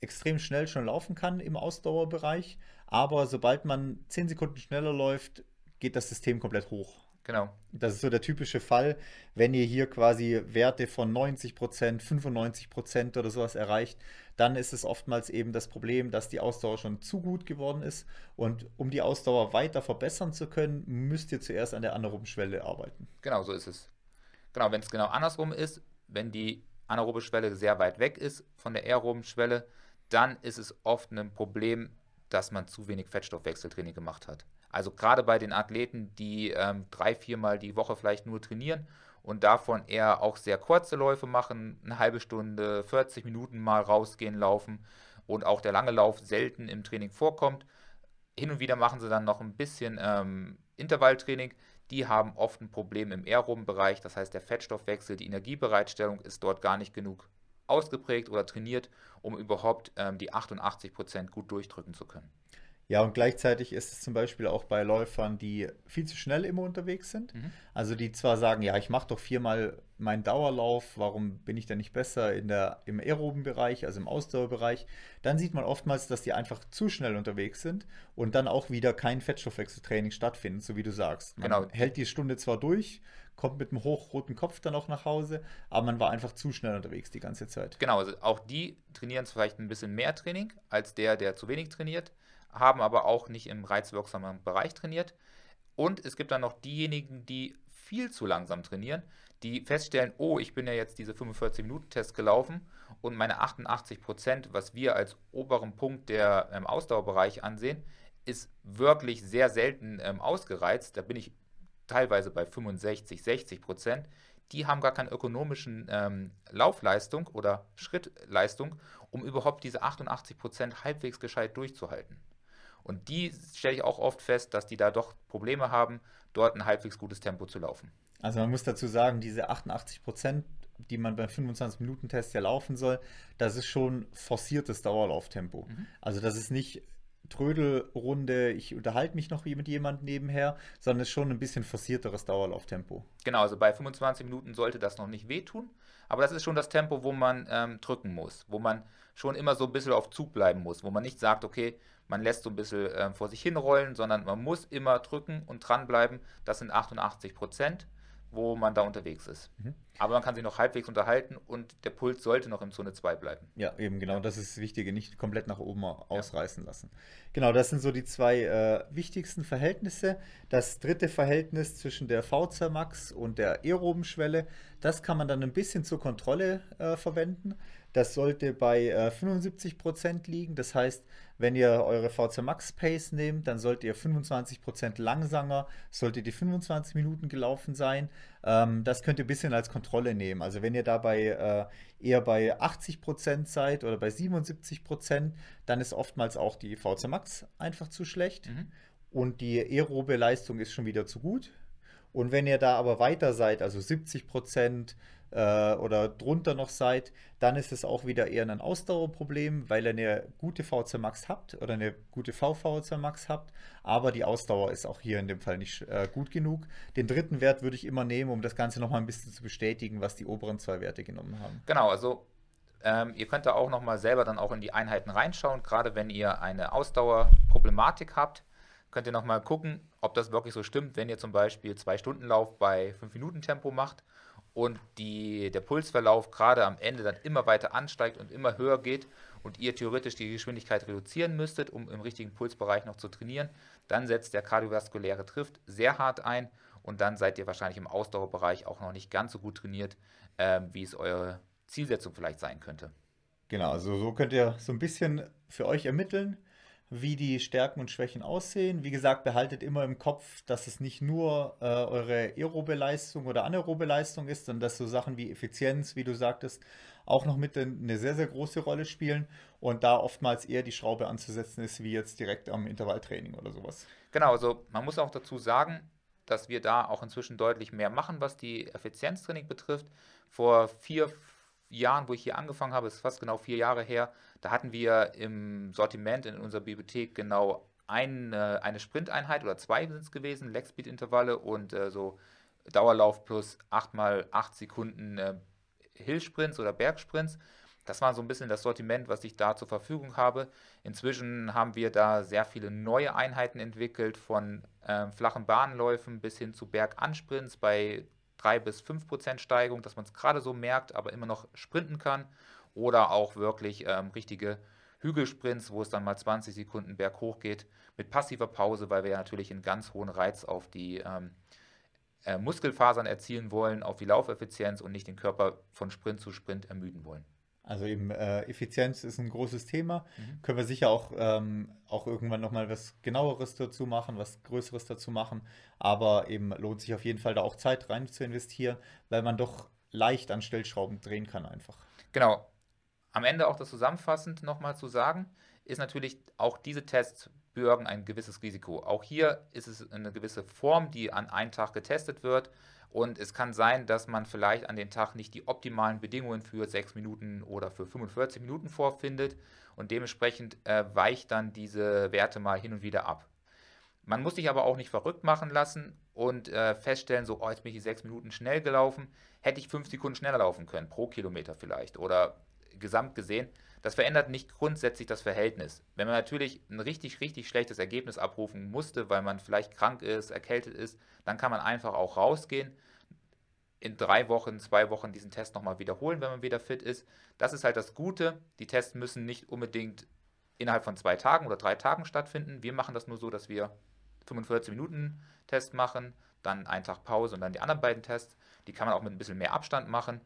[SPEAKER 1] extrem schnell schon laufen kann im Ausdauerbereich, aber sobald man 10 Sekunden schneller läuft, geht das System komplett hoch. Genau. Das ist so der typische Fall, wenn ihr hier quasi Werte von 90 Prozent, 95 Prozent oder sowas erreicht, dann ist es oftmals eben das Problem, dass die Ausdauer schon zu gut geworden ist. Und um die Ausdauer weiter verbessern zu können, müsst ihr zuerst an der anaeroben Schwelle arbeiten.
[SPEAKER 2] Genau, so ist es. Genau, wenn es genau andersrum ist, wenn die anaerobe Schwelle sehr weit weg ist von der aeroben Schwelle, dann ist es oft ein Problem, dass man zu wenig Fettstoffwechseltraining gemacht hat. Also gerade bei den Athleten, die ähm, drei, viermal die Woche vielleicht nur trainieren und davon eher auch sehr kurze Läufe machen, eine halbe Stunde, 40 Minuten mal rausgehen, laufen und auch der lange Lauf selten im Training vorkommt. Hin und wieder machen sie dann noch ein bisschen ähm, Intervalltraining. Die haben oft ein Problem im aeroben Bereich, das heißt der Fettstoffwechsel, die Energiebereitstellung ist dort gar nicht genug ausgeprägt oder trainiert, um überhaupt ähm, die 88 Prozent gut durchdrücken zu können.
[SPEAKER 1] Ja, und gleichzeitig ist es zum Beispiel auch bei Läufern, die viel zu schnell immer unterwegs sind. Mhm. Also die zwar sagen, ja, ich mache doch viermal meinen Dauerlauf, warum bin ich denn nicht besser in der, im aeroben Bereich, also im Ausdauerbereich, dann sieht man oftmals, dass die einfach zu schnell unterwegs sind und dann auch wieder kein Fettstoffwechseltraining stattfindet, so wie du sagst. Man genau. hält die Stunde zwar durch, kommt mit einem hochroten Kopf dann auch nach Hause, aber man war einfach zu schnell unterwegs die ganze Zeit.
[SPEAKER 2] Genau, also auch die trainieren vielleicht ein bisschen mehr Training als der, der zu wenig trainiert haben aber auch nicht im reizwirksamen Bereich trainiert. Und es gibt dann noch diejenigen, die viel zu langsam trainieren, die feststellen, oh, ich bin ja jetzt diese 45-Minuten-Tests gelaufen und meine 88 Prozent, was wir als oberen Punkt der ähm, Ausdauerbereich ansehen, ist wirklich sehr selten ähm, ausgereizt. Da bin ich teilweise bei 65, 60 Prozent. Die haben gar keine ökonomischen ähm, Laufleistung oder Schrittleistung, um überhaupt diese 88 Prozent halbwegs gescheit durchzuhalten. Und die stelle ich auch oft fest, dass die da doch Probleme haben, dort ein halbwegs gutes Tempo zu laufen.
[SPEAKER 1] Also man muss dazu sagen, diese 88 Prozent, die man beim 25-Minuten-Test ja laufen soll, das ist schon forciertes Dauerlauftempo. Mhm. Also das ist nicht Trödelrunde, ich unterhalte mich noch mit jemandem nebenher, sondern es ist schon ein bisschen forcierteres Dauerlauftempo.
[SPEAKER 2] Genau, also bei 25 Minuten sollte das noch nicht wehtun, aber das ist schon das Tempo, wo man ähm, drücken muss, wo man schon immer so ein bisschen auf Zug bleiben muss, wo man nicht sagt, okay, man lässt so ein bisschen äh, vor sich hinrollen, sondern man muss immer drücken und dranbleiben. Das sind 88 Prozent, wo man da unterwegs ist. Mhm. Aber man kann sich noch halbwegs unterhalten und der Puls sollte noch im Zone 2 bleiben.
[SPEAKER 1] Ja, eben genau. Das ist das Wichtige, nicht komplett nach oben ausreißen ja. lassen. Genau, das sind so die zwei äh, wichtigsten Verhältnisse. Das dritte Verhältnis zwischen der VZ Max und der aeroben Schwelle, das kann man dann ein bisschen zur Kontrolle äh, verwenden. Das sollte bei äh, 75% liegen. Das heißt, wenn ihr eure VC Max Pace nehmt, dann solltet ihr 25% langsamer, sollte die 25 Minuten gelaufen sein. Ähm, das könnt ihr ein bisschen als Kontrolle nehmen. Also wenn ihr dabei äh, eher bei 80% seid oder bei 77%, dann ist oftmals auch die VC Max einfach zu schlecht. Mhm. Und die aerobe Leistung ist schon wieder zu gut. Und wenn ihr da aber weiter seid, also 70 Prozent, äh, oder drunter noch seid, dann ist es auch wieder eher ein Ausdauerproblem, weil ihr eine gute VC Max habt oder eine gute VVC Max habt, aber die Ausdauer ist auch hier in dem Fall nicht äh, gut genug. Den dritten Wert würde ich immer nehmen, um das Ganze nochmal ein bisschen zu bestätigen, was die oberen zwei Werte genommen haben.
[SPEAKER 2] Genau, also ähm, ihr könnt da auch nochmal selber dann auch in die Einheiten reinschauen, gerade wenn ihr eine Ausdauerproblematik habt könnt ihr nochmal gucken, ob das wirklich so stimmt, wenn ihr zum Beispiel zwei Stunden Lauf bei 5 Minuten Tempo macht und die, der Pulsverlauf gerade am Ende dann immer weiter ansteigt und immer höher geht und ihr theoretisch die Geschwindigkeit reduzieren müsstet, um im richtigen Pulsbereich noch zu trainieren, dann setzt der kardiovaskuläre Trift sehr hart ein und dann seid ihr wahrscheinlich im Ausdauerbereich auch noch nicht ganz so gut trainiert, äh, wie es eure Zielsetzung vielleicht sein könnte.
[SPEAKER 1] Genau, also so könnt ihr so ein bisschen für euch ermitteln, wie die Stärken und Schwächen aussehen. Wie gesagt, behaltet immer im Kopf, dass es nicht nur äh, eure aerobe Leistung oder anaerobe Leistung ist, sondern dass so Sachen wie Effizienz, wie du sagtest, auch noch mit eine sehr, sehr große Rolle spielen und da oftmals eher die Schraube anzusetzen ist, wie jetzt direkt am Intervalltraining oder sowas.
[SPEAKER 2] Genau, also man muss auch dazu sagen, dass wir da auch inzwischen deutlich mehr machen, was die Effizienztraining betrifft. Vor vier, Jahren, wo ich hier angefangen habe, ist fast genau vier Jahre her, da hatten wir im Sortiment in unserer Bibliothek genau eine, eine Sprinteinheit oder zwei sind es gewesen, Legspeed-Intervalle und äh, so Dauerlauf plus 8 mal 8 Sekunden äh, Hillsprints oder Bergsprints. Das war so ein bisschen das Sortiment, was ich da zur Verfügung habe. Inzwischen haben wir da sehr viele neue Einheiten entwickelt, von äh, flachen Bahnläufen bis hin zu Bergansprints bei 3 bis 5 Prozent Steigung, dass man es gerade so merkt, aber immer noch sprinten kann. Oder auch wirklich ähm, richtige Hügelsprints, wo es dann mal 20 Sekunden berghoch geht, mit passiver Pause, weil wir ja natürlich einen ganz hohen Reiz auf die ähm, äh, Muskelfasern erzielen wollen, auf die Laufeffizienz und nicht den Körper von Sprint zu Sprint ermüden wollen.
[SPEAKER 1] Also eben äh, Effizienz ist ein großes Thema. Mhm. Können wir sicher auch, ähm, auch irgendwann nochmal was genaueres dazu machen, was Größeres dazu machen. Aber eben lohnt sich auf jeden Fall da auch Zeit rein zu investieren, weil man doch leicht an Stellschrauben drehen kann einfach.
[SPEAKER 2] Genau. Am Ende auch das zusammenfassend nochmal zu sagen, ist natürlich auch diese Tests bürgen ein gewisses Risiko. Auch hier ist es eine gewisse Form, die an einem Tag getestet wird. Und es kann sein, dass man vielleicht an dem Tag nicht die optimalen Bedingungen für 6 Minuten oder für 45 Minuten vorfindet. Und dementsprechend äh, weicht dann diese Werte mal hin und wieder ab. Man muss sich aber auch nicht verrückt machen lassen und äh, feststellen, so, oh, jetzt bin ich die 6 Minuten schnell gelaufen. Hätte ich 5 Sekunden schneller laufen können, pro Kilometer vielleicht. Oder gesamt gesehen, das verändert nicht grundsätzlich das Verhältnis. Wenn man natürlich ein richtig, richtig schlechtes Ergebnis abrufen musste, weil man vielleicht krank ist, erkältet ist, dann kann man einfach auch rausgehen, in drei Wochen, zwei Wochen diesen Test nochmal wiederholen, wenn man wieder fit ist. Das ist halt das Gute. Die Tests müssen nicht unbedingt innerhalb von zwei Tagen oder drei Tagen stattfinden. Wir machen das nur so, dass wir 45 Minuten Test machen, dann einen Tag Pause und dann die anderen beiden Tests. Die kann man auch mit ein bisschen mehr Abstand machen.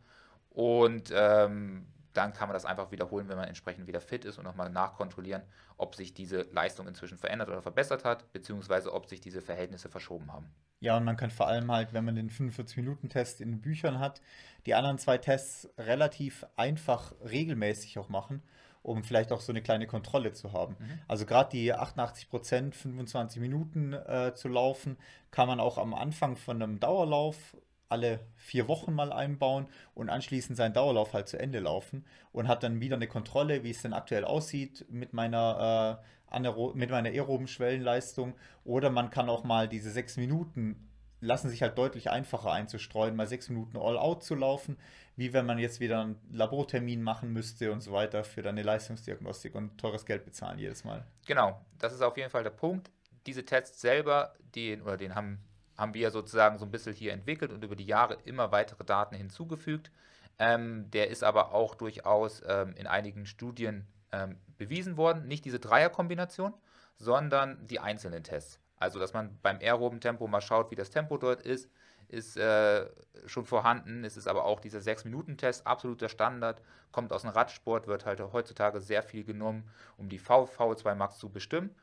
[SPEAKER 2] Und ähm, dann kann man das einfach wiederholen, wenn man entsprechend wieder fit ist und nochmal nachkontrollieren, ob sich diese Leistung inzwischen verändert oder verbessert hat, beziehungsweise ob sich diese Verhältnisse verschoben haben.
[SPEAKER 1] Ja, und man kann vor allem halt, wenn man den 45-Minuten-Test in den Büchern hat, die anderen zwei Tests relativ einfach regelmäßig auch machen, um vielleicht auch so eine kleine Kontrolle zu haben. Mhm. Also gerade die 88 Prozent, 25 Minuten äh, zu laufen, kann man auch am Anfang von einem Dauerlauf alle vier Wochen mal einbauen und anschließend seinen Dauerlauf halt zu Ende laufen und hat dann wieder eine Kontrolle, wie es denn aktuell aussieht mit meiner, äh, mit meiner aeroben Schwellenleistung. Oder man kann auch mal diese sechs Minuten lassen sich halt deutlich einfacher einzustreuen, mal sechs Minuten All-Out zu laufen, wie wenn man jetzt wieder einen Labortermin machen müsste und so weiter für deine Leistungsdiagnostik und teures Geld bezahlen jedes Mal.
[SPEAKER 2] Genau, das ist auf jeden Fall der Punkt. Diese Tests selber, die, oder den haben haben wir sozusagen so ein bisschen hier entwickelt und über die Jahre immer weitere Daten hinzugefügt. Ähm, der ist aber auch durchaus ähm, in einigen Studien ähm, bewiesen worden. Nicht diese Dreierkombination, sondern die einzelnen Tests. Also, dass man beim aeroben Tempo mal schaut, wie das Tempo dort ist, ist äh, schon vorhanden. Es ist aber auch dieser 6-Minuten-Test, absoluter Standard, kommt aus dem Radsport, wird halt heutzutage sehr viel genommen, um die VV2 Max zu bestimmen.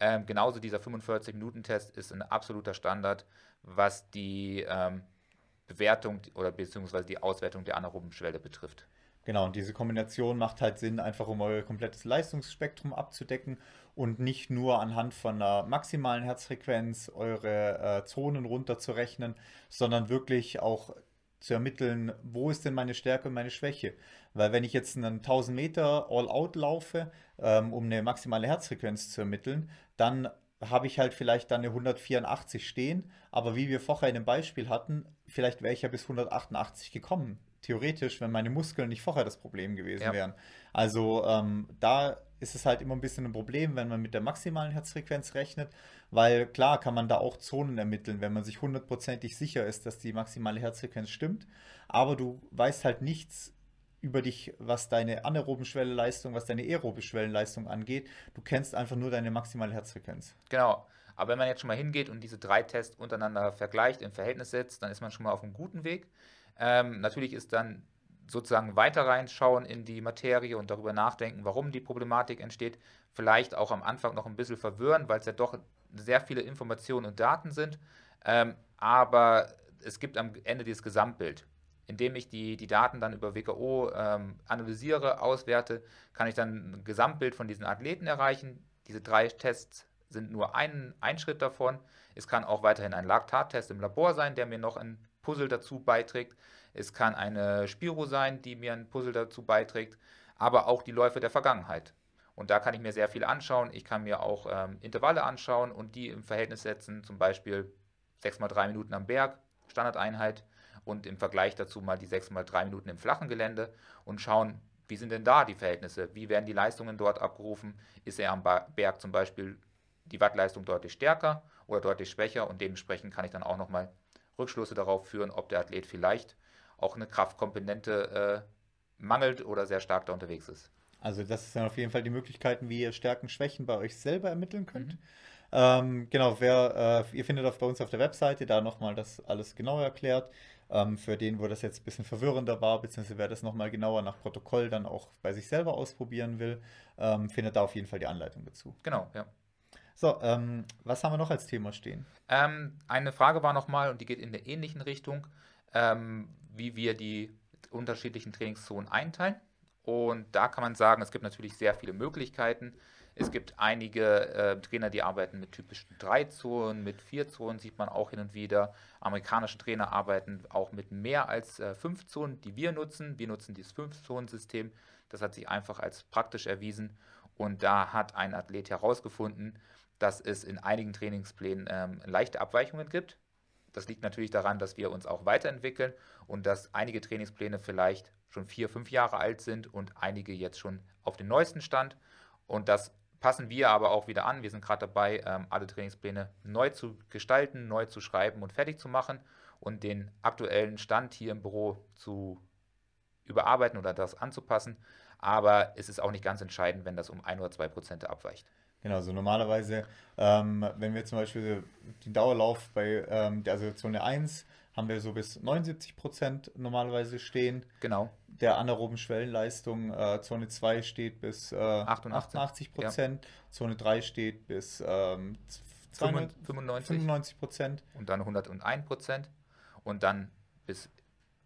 [SPEAKER 2] Ähm, genauso dieser 45-Minuten-Test ist ein absoluter Standard, was die ähm, Bewertung oder beziehungsweise die Auswertung der anaeroben Schwelle betrifft.
[SPEAKER 1] Genau, und diese Kombination macht halt Sinn, einfach um euer komplettes Leistungsspektrum abzudecken und nicht nur anhand von einer maximalen Herzfrequenz eure äh, Zonen runterzurechnen, sondern wirklich auch zu ermitteln, wo ist denn meine Stärke und meine Schwäche. Weil wenn ich jetzt einen 1000 Meter All-Out laufe, ähm, um eine maximale Herzfrequenz zu ermitteln, dann habe ich halt vielleicht dann eine 184 stehen, aber wie wir vorher in dem Beispiel hatten, vielleicht wäre ich ja bis 188 gekommen. Theoretisch, wenn meine Muskeln nicht vorher das Problem gewesen ja. wären. Also ähm, da ist es halt immer ein bisschen ein Problem, wenn man mit der maximalen Herzfrequenz rechnet, weil klar kann man da auch Zonen ermitteln, wenn man sich hundertprozentig sicher ist, dass die maximale Herzfrequenz stimmt, aber du weißt halt nichts über dich, was deine anaeroben Schwellenleistung, was deine aerobe Schwellenleistung angeht. Du kennst einfach nur deine maximale Herzfrequenz.
[SPEAKER 2] Genau. Aber wenn man jetzt schon mal hingeht und diese drei Tests untereinander vergleicht, im Verhältnis setzt, dann ist man schon mal auf einem guten Weg. Ähm, natürlich ist dann sozusagen weiter reinschauen in die Materie und darüber nachdenken, warum die Problematik entsteht, vielleicht auch am Anfang noch ein bisschen verwirren, weil es ja doch sehr viele Informationen und Daten sind. Ähm, aber es gibt am Ende dieses Gesamtbild. Indem ich die, die Daten dann über WKO ähm, analysiere, auswerte, kann ich dann ein Gesamtbild von diesen Athleten erreichen. Diese drei Tests sind nur ein, ein Schritt davon. Es kann auch weiterhin ein Laktattest im Labor sein, der mir noch ein Puzzle dazu beiträgt. Es kann eine Spiro sein, die mir ein Puzzle dazu beiträgt, aber auch die Läufe der Vergangenheit. Und da kann ich mir sehr viel anschauen. Ich kann mir auch ähm, Intervalle anschauen und die im Verhältnis setzen, zum Beispiel 6 mal 3 Minuten am Berg, Standardeinheit, und im Vergleich dazu mal die 6 mal 3 Minuten im flachen Gelände und schauen, wie sind denn da die Verhältnisse? Wie werden die Leistungen dort abgerufen? Ist er am Berg zum Beispiel die Wattleistung deutlich stärker oder deutlich schwächer? Und dementsprechend kann ich dann auch nochmal Rückschlüsse darauf führen, ob der Athlet vielleicht auch eine Kraftkomponente äh, mangelt oder sehr stark da unterwegs ist.
[SPEAKER 1] Also das sind auf jeden Fall die Möglichkeiten, wie ihr Stärken, Schwächen bei euch selber ermitteln könnt. Mhm. Ähm, genau, wer, äh, ihr findet auf, bei uns auf der Webseite da nochmal das alles genauer erklärt. Ähm, für den, wo das jetzt ein bisschen verwirrender war, beziehungsweise wer das nochmal genauer nach Protokoll dann auch bei sich selber ausprobieren will, ähm, findet da auf jeden Fall die Anleitung dazu.
[SPEAKER 2] Genau, ja.
[SPEAKER 1] So, ähm, was haben wir noch als Thema stehen?
[SPEAKER 2] Ähm, eine Frage war nochmal, und die geht in der ähnlichen Richtung, ähm, wie wir die unterschiedlichen Trainingszonen einteilen. Und da kann man sagen, es gibt natürlich sehr viele Möglichkeiten. Es gibt einige äh, Trainer, die arbeiten mit typischen drei Zonen, mit vier Zonen sieht man auch hin und wieder. Amerikanische Trainer arbeiten auch mit mehr als äh, fünf Zonen, die wir nutzen. Wir nutzen dieses Fünf-Zonen-System. Das hat sich einfach als praktisch erwiesen. Und da hat ein Athlet herausgefunden, dass es in einigen Trainingsplänen ähm, leichte Abweichungen gibt. Das liegt natürlich daran, dass wir uns auch weiterentwickeln und dass einige Trainingspläne vielleicht schon vier, fünf Jahre alt sind und einige jetzt schon auf den neuesten Stand. Und das passen wir aber auch wieder an. Wir sind gerade dabei, ähm, alle Trainingspläne neu zu gestalten, neu zu schreiben und fertig zu machen und den aktuellen Stand hier im Büro zu überarbeiten oder das anzupassen. Aber es ist auch nicht ganz entscheidend, wenn das um ein oder zwei Prozent abweicht.
[SPEAKER 1] Genau, also normalerweise, ähm, wenn wir zum Beispiel den Dauerlauf bei ähm, der also Zone 1 haben wir so bis 79 Prozent normalerweise stehen.
[SPEAKER 2] Genau.
[SPEAKER 1] Der anaeroben Schwellenleistung, äh, Zone 2 steht bis äh, 88 Prozent, ja. Zone 3 steht bis ähm,
[SPEAKER 2] 95 Prozent. Und dann 101 Prozent und dann bis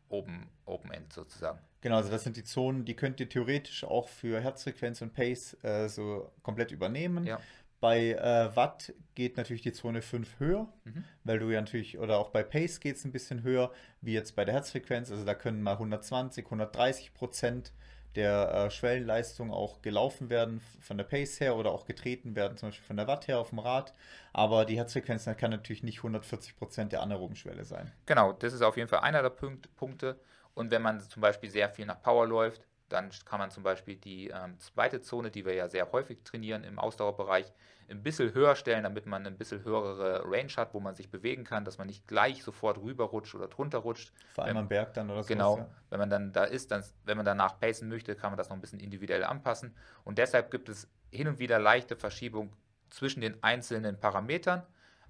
[SPEAKER 2] oben, Open End sozusagen.
[SPEAKER 1] Genau, also das sind die Zonen, die könnt ihr theoretisch auch für Herzfrequenz und Pace äh, so komplett übernehmen. Ja. Bei äh, Watt geht natürlich die Zone 5 höher, mhm. weil du ja natürlich, oder auch bei Pace geht es ein bisschen höher, wie jetzt bei der Herzfrequenz. Also da können mal 120, 130 Prozent der äh, Schwellenleistung auch gelaufen werden von der Pace her oder auch getreten werden, zum Beispiel von der Watt her auf dem Rad. Aber die Herzfrequenz kann natürlich nicht 140 Prozent der anaeroben Schwelle sein.
[SPEAKER 2] Genau, das ist auf jeden Fall einer der Punkt, Punkte. Und wenn man zum Beispiel sehr viel nach Power läuft, dann kann man zum Beispiel die ähm, zweite Zone, die wir ja sehr häufig trainieren im Ausdauerbereich, ein bisschen höher stellen, damit man ein bisschen höhere Range hat, wo man sich bewegen kann, dass man nicht gleich sofort rüberrutscht oder drunter rutscht.
[SPEAKER 1] Vor allem wenn, am Berg dann oder
[SPEAKER 2] so. Genau, ja. wenn man dann da ist, dann, wenn man danach pacen möchte, kann man das noch ein bisschen individuell anpassen. Und deshalb gibt es hin und wieder leichte Verschiebung zwischen den einzelnen Parametern,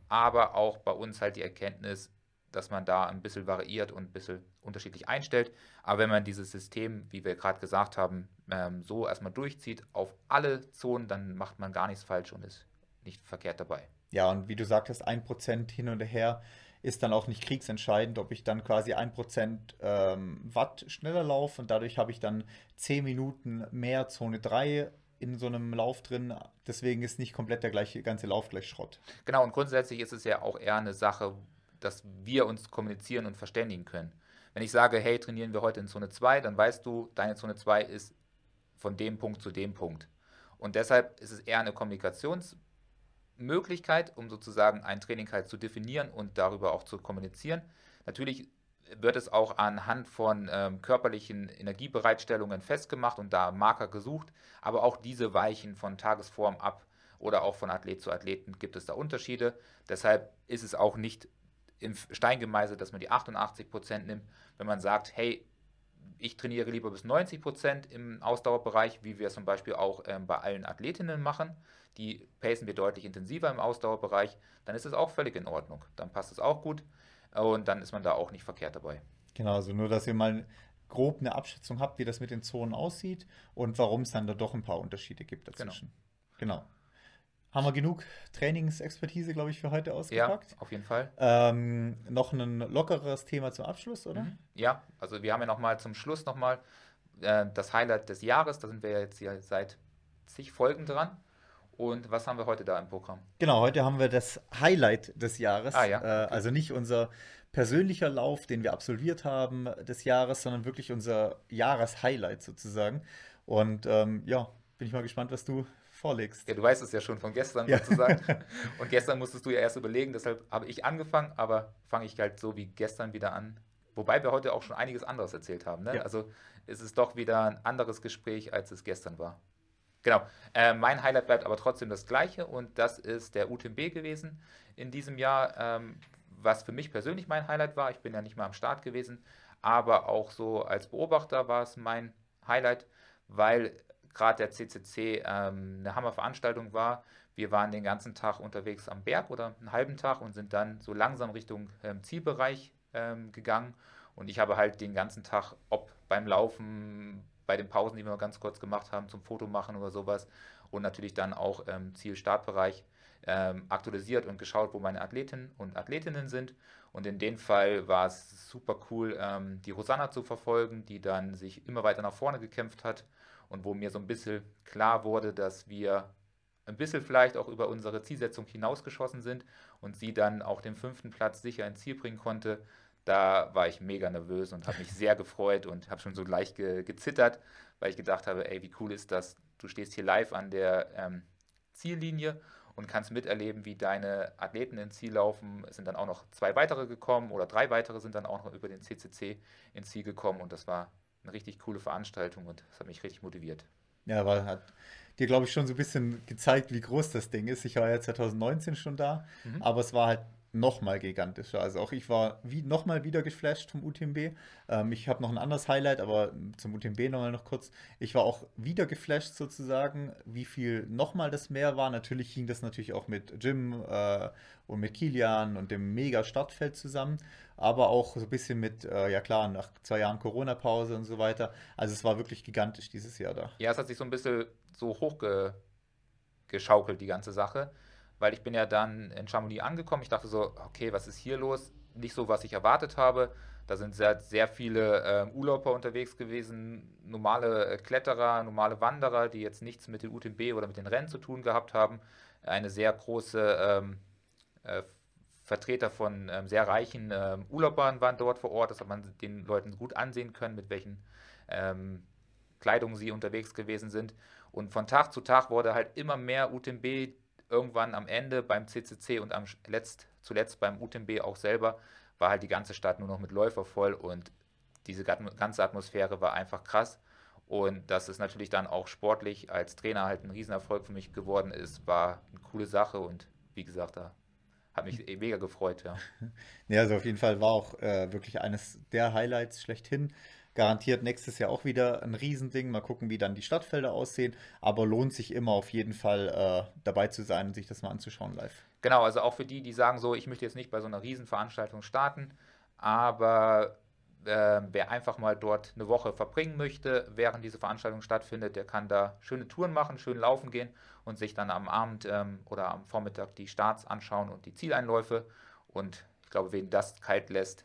[SPEAKER 2] aber auch bei uns halt die Erkenntnis, dass man da ein bisschen variiert und ein bisschen unterschiedlich einstellt. Aber wenn man dieses System, wie wir gerade gesagt haben, ähm, so erstmal durchzieht auf alle Zonen, dann macht man gar nichts falsch und ist nicht verkehrt dabei.
[SPEAKER 1] Ja, und wie du sagtest, ein Prozent hin und her ist dann auch nicht kriegsentscheidend, ob ich dann quasi ein Prozent ähm, Watt schneller laufe und dadurch habe ich dann 10 Minuten mehr Zone 3 in so einem Lauf drin. Deswegen ist nicht komplett der gleiche ganze Lauf gleich Schrott.
[SPEAKER 2] Genau, und grundsätzlich ist es ja auch eher eine Sache, dass wir uns kommunizieren und verständigen können. Wenn ich sage, hey, trainieren wir heute in Zone 2, dann weißt du, deine Zone 2 ist von dem Punkt zu dem Punkt. Und deshalb ist es eher eine Kommunikationsmöglichkeit, um sozusagen ein Training halt zu definieren und darüber auch zu kommunizieren. Natürlich wird es auch anhand von ähm, körperlichen Energiebereitstellungen festgemacht und da Marker gesucht, aber auch diese weichen von Tagesform ab oder auch von Athlet zu Athleten gibt es da Unterschiede. Deshalb ist es auch nicht in Stein gemeißelt, dass man die 88 Prozent nimmt. Wenn man sagt, hey, ich trainiere lieber bis 90 Prozent im Ausdauerbereich, wie wir es zum Beispiel auch ähm, bei allen Athletinnen machen, die pacen wir deutlich intensiver im Ausdauerbereich, dann ist es auch völlig in Ordnung. Dann passt es auch gut und dann ist man da auch nicht verkehrt dabei.
[SPEAKER 1] Genau, also nur, dass ihr mal grob eine Abschätzung habt, wie das mit den Zonen aussieht und warum es dann da doch ein paar Unterschiede gibt dazwischen. Genau. genau. Haben wir genug Trainingsexpertise, glaube ich, für heute ausgepackt?
[SPEAKER 2] Ja, auf jeden Fall.
[SPEAKER 1] Ähm, noch ein lockeres Thema zum Abschluss, oder? Mhm.
[SPEAKER 2] Ja, also wir haben ja nochmal zum Schluss nochmal äh, das Highlight des Jahres. Da sind wir jetzt hier seit zig Folgen dran. Und was haben wir heute da im Programm?
[SPEAKER 1] Genau, heute haben wir das Highlight des Jahres. Ah, ja. Äh, also nicht unser persönlicher Lauf, den wir absolviert haben des Jahres, sondern wirklich unser Jahreshighlight sozusagen. Und ähm, ja, bin ich mal gespannt, was du vorlegst.
[SPEAKER 2] Ja, du weißt es ja schon von gestern ja. sozusagen. Und gestern musstest du ja erst überlegen, deshalb habe ich angefangen, aber fange ich halt so wie gestern wieder an. Wobei wir heute auch schon einiges anderes erzählt haben. Ne? Ja. Also es ist doch wieder ein anderes Gespräch, als es gestern war. Genau. Äh, mein Highlight bleibt aber trotzdem das gleiche und das ist der UTMB gewesen in diesem Jahr, ähm, was für mich persönlich mein Highlight war. Ich bin ja nicht mal am Start gewesen, aber auch so als Beobachter war es mein Highlight, weil gerade der CCC ähm, eine Hammerveranstaltung war. Wir waren den ganzen Tag unterwegs am Berg oder einen halben Tag und sind dann so langsam Richtung ähm, Zielbereich ähm, gegangen. Und ich habe halt den ganzen Tag, ob beim Laufen, bei den Pausen, die wir ganz kurz gemacht haben, zum Foto machen oder sowas, und natürlich dann auch ähm, Ziel-Startbereich ähm, aktualisiert und geschaut, wo meine Athletinnen und Athletinnen sind. Und in dem Fall war es super cool, ähm, die Rosanna zu verfolgen, die dann sich immer weiter nach vorne gekämpft hat und wo mir so ein bisschen klar wurde, dass wir ein bisschen vielleicht auch über unsere Zielsetzung hinausgeschossen sind und sie dann auch den fünften Platz sicher ins Ziel bringen konnte. Da war ich mega nervös und habe mich sehr gefreut und habe schon so leicht ge gezittert, weil ich gedacht habe, ey, wie cool ist das? Du stehst hier live an der ähm, Ziellinie und kannst miterleben, wie deine Athleten ins Ziel laufen. Es sind dann auch noch zwei weitere gekommen oder drei weitere sind dann auch noch über den CCC ins Ziel gekommen und das war eine richtig coole Veranstaltung und das hat mich richtig motiviert.
[SPEAKER 1] Ja, weil hat dir, glaube ich, schon so ein bisschen gezeigt, wie groß das Ding ist. Ich war ja 2019 schon da, mhm. aber es war halt nochmal gigantischer. Also auch ich war wie nochmal wieder geflasht vom UTMB. Ähm, ich habe noch ein anderes Highlight, aber zum UTMB nochmal noch kurz. Ich war auch wieder geflasht sozusagen, wie viel nochmal das mehr war. Natürlich hing das natürlich auch mit Jim äh, und mit Kilian und dem mega Startfeld zusammen, aber auch so ein bisschen mit, äh, ja klar, nach zwei Jahren Corona-Pause und so weiter. Also es war wirklich gigantisch dieses Jahr da.
[SPEAKER 2] Ja, es hat sich so ein bisschen so hochgeschaukelt, die ganze Sache weil ich bin ja dann in Chamonix angekommen. Ich dachte so, okay, was ist hier los? Nicht so, was ich erwartet habe. Da sind sehr, sehr viele äh, Urlauber unterwegs gewesen, normale äh, Kletterer, normale Wanderer, die jetzt nichts mit dem UTMB oder mit den Rennen zu tun gehabt haben. Eine sehr große ähm, äh, Vertreter von ähm, sehr reichen ähm, Urlaubern waren dort vor Ort. Das hat man den Leuten gut ansehen können, mit welchen ähm, Kleidungen sie unterwegs gewesen sind. Und von Tag zu Tag wurde halt immer mehr UTMB irgendwann am Ende beim CCC und am letzt, zuletzt beim UTMB auch selber war halt die ganze Stadt nur noch mit Läufer voll und diese ganze Atmosphäre war einfach krass. Und dass es natürlich dann auch sportlich als Trainer halt ein Riesenerfolg für mich geworden ist, war eine coole Sache und wie gesagt, da hat mich mega gefreut, ja.
[SPEAKER 1] Ja, also auf jeden Fall war auch äh, wirklich eines der Highlights schlechthin garantiert nächstes Jahr auch wieder ein Riesending. Mal gucken, wie dann die Stadtfelder aussehen. Aber lohnt sich immer auf jeden Fall äh, dabei zu sein und sich das mal anzuschauen live.
[SPEAKER 2] Genau, also auch für die, die sagen so, ich möchte jetzt nicht bei so einer Riesenveranstaltung starten, aber äh, wer einfach mal dort eine Woche verbringen möchte, während diese Veranstaltung stattfindet, der kann da schöne Touren machen, schön laufen gehen und sich dann am Abend ähm, oder am Vormittag die Starts anschauen und die Zieleinläufe. Und ich glaube, wen das kalt lässt,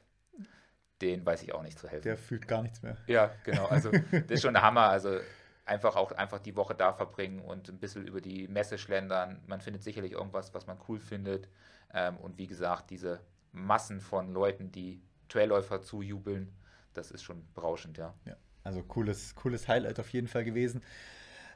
[SPEAKER 2] den weiß ich auch nicht zu helfen.
[SPEAKER 1] Der fühlt gar nichts mehr.
[SPEAKER 2] Ja, genau. Also das ist schon der Hammer. Also einfach auch einfach die Woche da verbringen und ein bisschen über die Messe schlendern. Man findet sicherlich irgendwas, was man cool findet. Ähm, und wie gesagt, diese Massen von Leuten, die Trailläufer zujubeln, das ist schon berauschend, ja.
[SPEAKER 1] Ja, also cooles, cooles Highlight auf jeden Fall gewesen.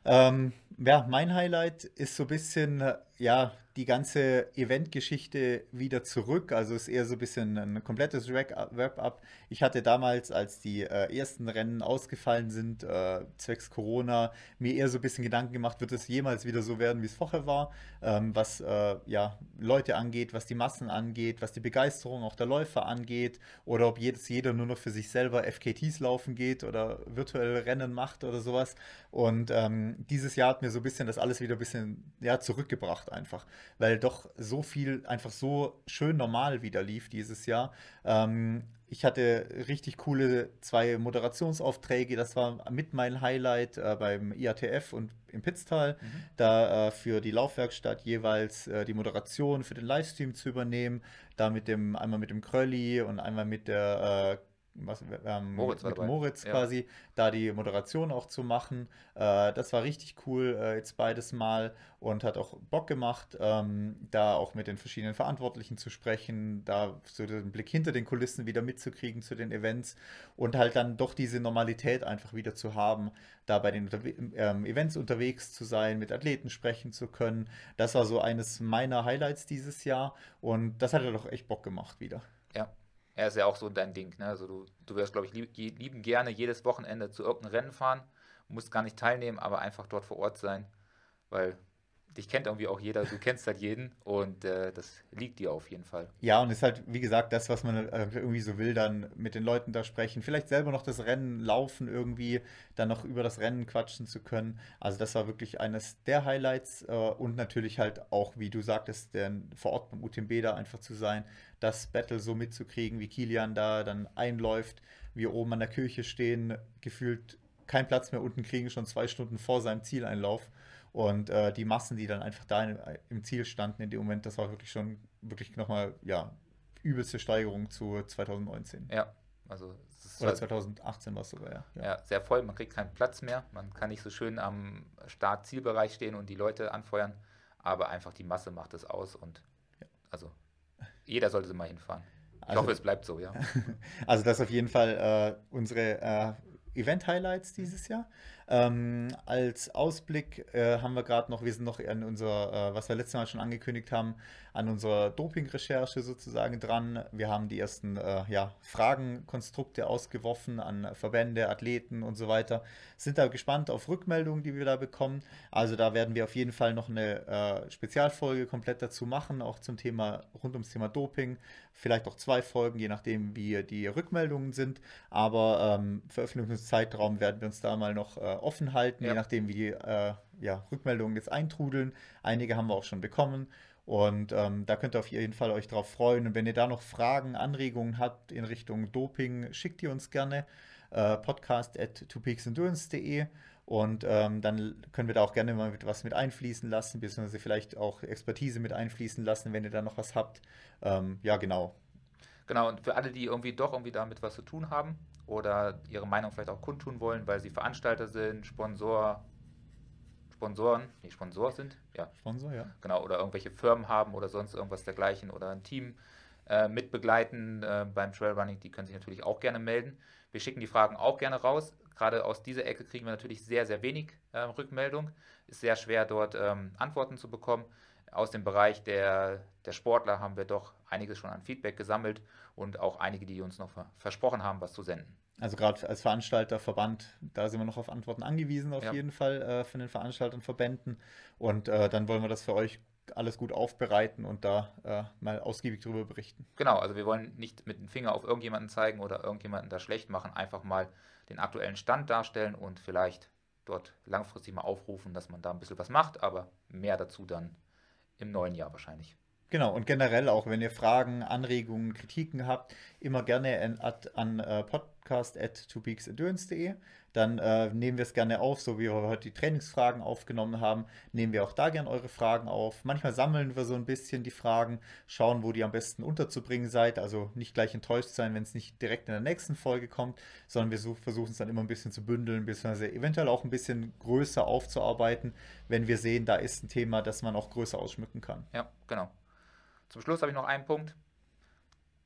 [SPEAKER 1] Ähm, ja, mein Highlight ist so ein bisschen, ja, die ganze Eventgeschichte wieder zurück. Also ist eher so ein bisschen ein komplettes Wrap-up. Ich hatte damals, als die äh, ersten Rennen ausgefallen sind, äh, zwecks Corona, mir eher so ein bisschen Gedanken gemacht, wird es jemals wieder so werden, wie es vorher war, ähm, was äh, ja, Leute angeht, was die Massen angeht, was die Begeisterung auch der Läufer angeht oder ob jedes, jeder nur noch für sich selber FKTs laufen geht oder virtuell Rennen macht oder sowas. Und ähm, dieses Jahr hat mir so ein bisschen das alles wieder ein bisschen ja, zurückgebracht einfach weil doch so viel einfach so schön normal wieder lief dieses Jahr. Ähm, ich hatte richtig coole zwei Moderationsaufträge. Das war mit mein Highlight äh, beim IATF und im Pitztal, mhm. da äh, für die Laufwerkstatt jeweils äh, die Moderation für den Livestream zu übernehmen. Da mit dem, einmal mit dem Krölli und einmal mit der äh, was, ähm, Moritz, mit Moritz quasi, ja. da die Moderation auch zu machen. Äh, das war richtig cool, äh, jetzt beides Mal und hat auch Bock gemacht, ähm, da auch mit den verschiedenen Verantwortlichen zu sprechen, da so den Blick hinter den Kulissen wieder mitzukriegen zu den Events und halt dann doch diese Normalität einfach wieder zu haben, da bei den ähm, Events unterwegs zu sein, mit Athleten sprechen zu können. Das war so eines meiner Highlights dieses Jahr und das hat ja doch echt Bock gemacht wieder.
[SPEAKER 2] Ja, Er ist ja auch so dein Ding. Ne? Also du, du wirst, glaube ich, lieb, lieben gerne jedes Wochenende zu irgendeinem Rennen fahren, musst gar nicht teilnehmen, aber einfach dort vor Ort sein, weil dich kennt irgendwie auch jeder, du kennst halt jeden und äh, das liegt dir auf jeden Fall.
[SPEAKER 1] Ja, und ist halt, wie gesagt, das, was man irgendwie so will, dann mit den Leuten da sprechen, vielleicht selber noch das Rennen laufen, irgendwie dann noch über das Rennen quatschen zu können. Also das war wirklich eines der Highlights äh, und natürlich halt auch, wie du sagtest, der, vor Ort beim UTMB da einfach zu sein, das Battle so mitzukriegen, wie Kilian da dann einläuft, wir oben an der Kirche stehen, gefühlt kein Platz mehr unten kriegen, schon zwei Stunden vor seinem Zieleinlauf. Und äh, die Massen, die dann einfach da in, im Ziel standen in dem Moment, das war wirklich schon wirklich nochmal, ja, übelste Steigerung zu 2019.
[SPEAKER 2] Ja, also
[SPEAKER 1] Oder 2018 war es sogar, ja.
[SPEAKER 2] ja. ja. sehr voll, man kriegt keinen Platz mehr, man kann nicht so schön am Start-Zielbereich stehen und die Leute anfeuern, aber einfach die Masse macht es aus und ja. also jeder sollte mal hinfahren. Ich also, hoffe, es bleibt so, ja.
[SPEAKER 1] Also das ist auf jeden Fall äh, unsere äh, Event-Highlights dieses Jahr. Ähm, als Ausblick äh, haben wir gerade noch, wir sind noch an unser, äh, was wir letztes Mal schon angekündigt haben, an unserer Doping-Recherche sozusagen dran. Wir haben die ersten äh, ja, Fragenkonstrukte ausgeworfen an Verbände, Athleten und so weiter. Sind da gespannt auf Rückmeldungen, die wir da bekommen. Also da werden wir auf jeden Fall noch eine äh, Spezialfolge komplett dazu machen, auch zum Thema, rund ums Thema Doping. Vielleicht auch zwei Folgen, je nachdem, wie die Rückmeldungen sind. Aber ähm, Veröffentlichungszeitraum werden wir uns da mal noch äh, offen halten, ja. je nachdem, wie die äh, ja, Rückmeldungen jetzt eintrudeln. Einige haben wir auch schon bekommen. Und ähm, da könnt ihr auf jeden Fall euch drauf freuen. Und wenn ihr da noch Fragen, Anregungen habt in Richtung Doping, schickt ihr uns gerne. Äh, podcast at twopeaksendurance.de und ähm, dann können wir da auch gerne mal mit, was mit einfließen lassen, beziehungsweise vielleicht auch Expertise mit einfließen lassen, wenn ihr da noch was habt. Ähm, ja, genau.
[SPEAKER 2] Genau, und für alle, die irgendwie doch irgendwie damit was zu tun haben, oder ihre Meinung vielleicht auch kundtun wollen, weil sie Veranstalter sind, Sponsor, Sponsoren, nee, Sponsor sind, ja.
[SPEAKER 1] Sponsor, ja.
[SPEAKER 2] Genau, oder irgendwelche Firmen haben oder sonst irgendwas dergleichen oder ein Team äh, mitbegleiten äh, beim Trailrunning, die können sich natürlich auch gerne melden. Wir schicken die Fragen auch gerne raus. Gerade aus dieser Ecke kriegen wir natürlich sehr, sehr wenig äh, Rückmeldung. Ist sehr schwer, dort ähm, Antworten zu bekommen. Aus dem Bereich der, der Sportler haben wir doch einiges schon an Feedback gesammelt und auch einige, die uns noch versprochen haben, was zu senden.
[SPEAKER 1] Also gerade als Veranstalter, Verband, da sind wir noch auf Antworten angewiesen, auf ja. jeden Fall äh, von den Veranstaltern, Verbänden. Und äh, dann wollen wir das für euch alles gut aufbereiten und da äh, mal ausgiebig darüber berichten.
[SPEAKER 2] Genau, also wir wollen nicht mit dem Finger auf irgendjemanden zeigen oder irgendjemanden da schlecht machen, einfach mal den aktuellen Stand darstellen und vielleicht dort langfristig mal aufrufen, dass man da ein bisschen was macht, aber mehr dazu dann im neuen Jahr wahrscheinlich.
[SPEAKER 1] Genau, und generell auch, wenn ihr Fragen, Anregungen, Kritiken habt, immer gerne an, an uh, podcast at twopeaksendurance.de. Dann äh, nehmen wir es gerne auf, so wie wir heute die Trainingsfragen aufgenommen haben, nehmen wir auch da gerne eure Fragen auf. Manchmal sammeln wir so ein bisschen die Fragen, schauen, wo die am besten unterzubringen seid. Also nicht gleich enttäuscht sein, wenn es nicht direkt in der nächsten Folge kommt, sondern wir versuchen es dann immer ein bisschen zu bündeln, beziehungsweise eventuell auch ein bisschen größer aufzuarbeiten, wenn wir sehen, da ist ein Thema, das man auch größer ausschmücken kann.
[SPEAKER 2] Ja, genau. Zum Schluss habe ich noch einen Punkt.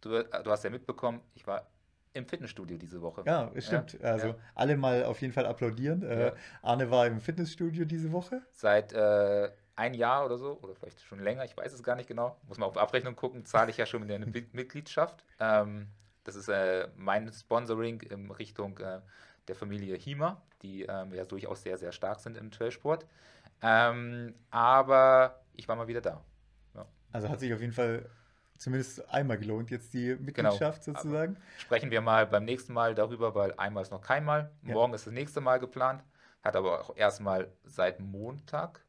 [SPEAKER 2] Du, äh, du hast ja mitbekommen, ich war im Fitnessstudio diese Woche.
[SPEAKER 1] Ja, stimmt. Ja, also ja. alle mal auf jeden Fall applaudieren. Äh, ja. Arne war im Fitnessstudio diese Woche.
[SPEAKER 2] Seit äh, ein Jahr oder so, oder vielleicht schon länger, ich weiß es gar nicht genau. Muss man auf Abrechnung gucken, zahle ich ja schon mit eine Mitgliedschaft. Ähm, das ist äh, mein Sponsoring in Richtung äh, der Familie Hima, die ähm, ja durchaus sehr, sehr stark sind im Trailsport. Ähm, aber ich war mal wieder da.
[SPEAKER 1] Also hat sich auf jeden Fall zumindest einmal gelohnt, jetzt die Mitgliedschaft genau. sozusagen.
[SPEAKER 2] Aber sprechen wir mal beim nächsten Mal darüber, weil einmal ist noch kein Mal. Morgen ja. ist das nächste Mal geplant. Hat aber auch erstmal seit Montag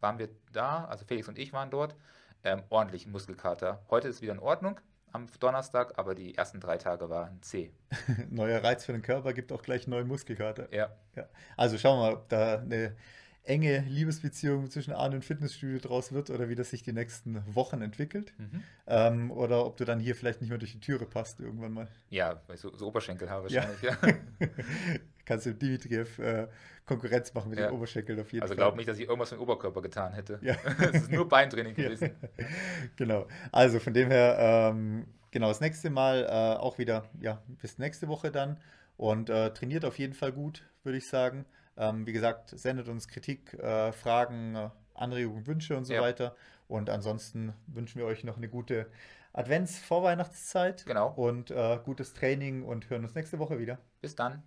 [SPEAKER 2] waren wir da, also Felix und ich waren dort, ähm, ordentlich Muskelkater. Heute ist wieder in Ordnung am Donnerstag, aber die ersten drei Tage waren C.
[SPEAKER 1] Neuer Reiz für den Körper gibt auch gleich neuen Muskelkater.
[SPEAKER 2] Ja.
[SPEAKER 1] ja. Also schauen wir mal, ob da eine enge Liebesbeziehung zwischen Arne und Fitnessstudio draus wird oder wie das sich die nächsten Wochen entwickelt. Mhm. Ähm, oder ob du dann hier vielleicht nicht mehr durch die Türe passt irgendwann mal.
[SPEAKER 2] Ja, so, so Oberschenkelhaar wahrscheinlich, ja.
[SPEAKER 1] ja. Kannst du Dimitriev äh, Konkurrenz machen mit ja. den Oberschenkeln auf jeden
[SPEAKER 2] also
[SPEAKER 1] Fall.
[SPEAKER 2] Also glaub nicht, dass ich irgendwas mit dem Oberkörper getan hätte. Ja. es ist nur Beintraining gewesen.
[SPEAKER 1] genau. Also von dem her, ähm, genau, das nächste Mal äh, auch wieder, ja, bis nächste Woche dann. Und äh, trainiert auf jeden Fall gut, würde ich sagen. Ähm, wie gesagt, sendet uns Kritik, äh, Fragen, äh, Anregungen, Wünsche und so
[SPEAKER 2] Ja.
[SPEAKER 1] weiter. Und ansonsten wünschen wir euch noch eine gute Advents-Vorweihnachtszeit
[SPEAKER 2] Genau.
[SPEAKER 1] und äh, gutes Training und hören uns nächste Woche wieder.
[SPEAKER 2] Bis dann.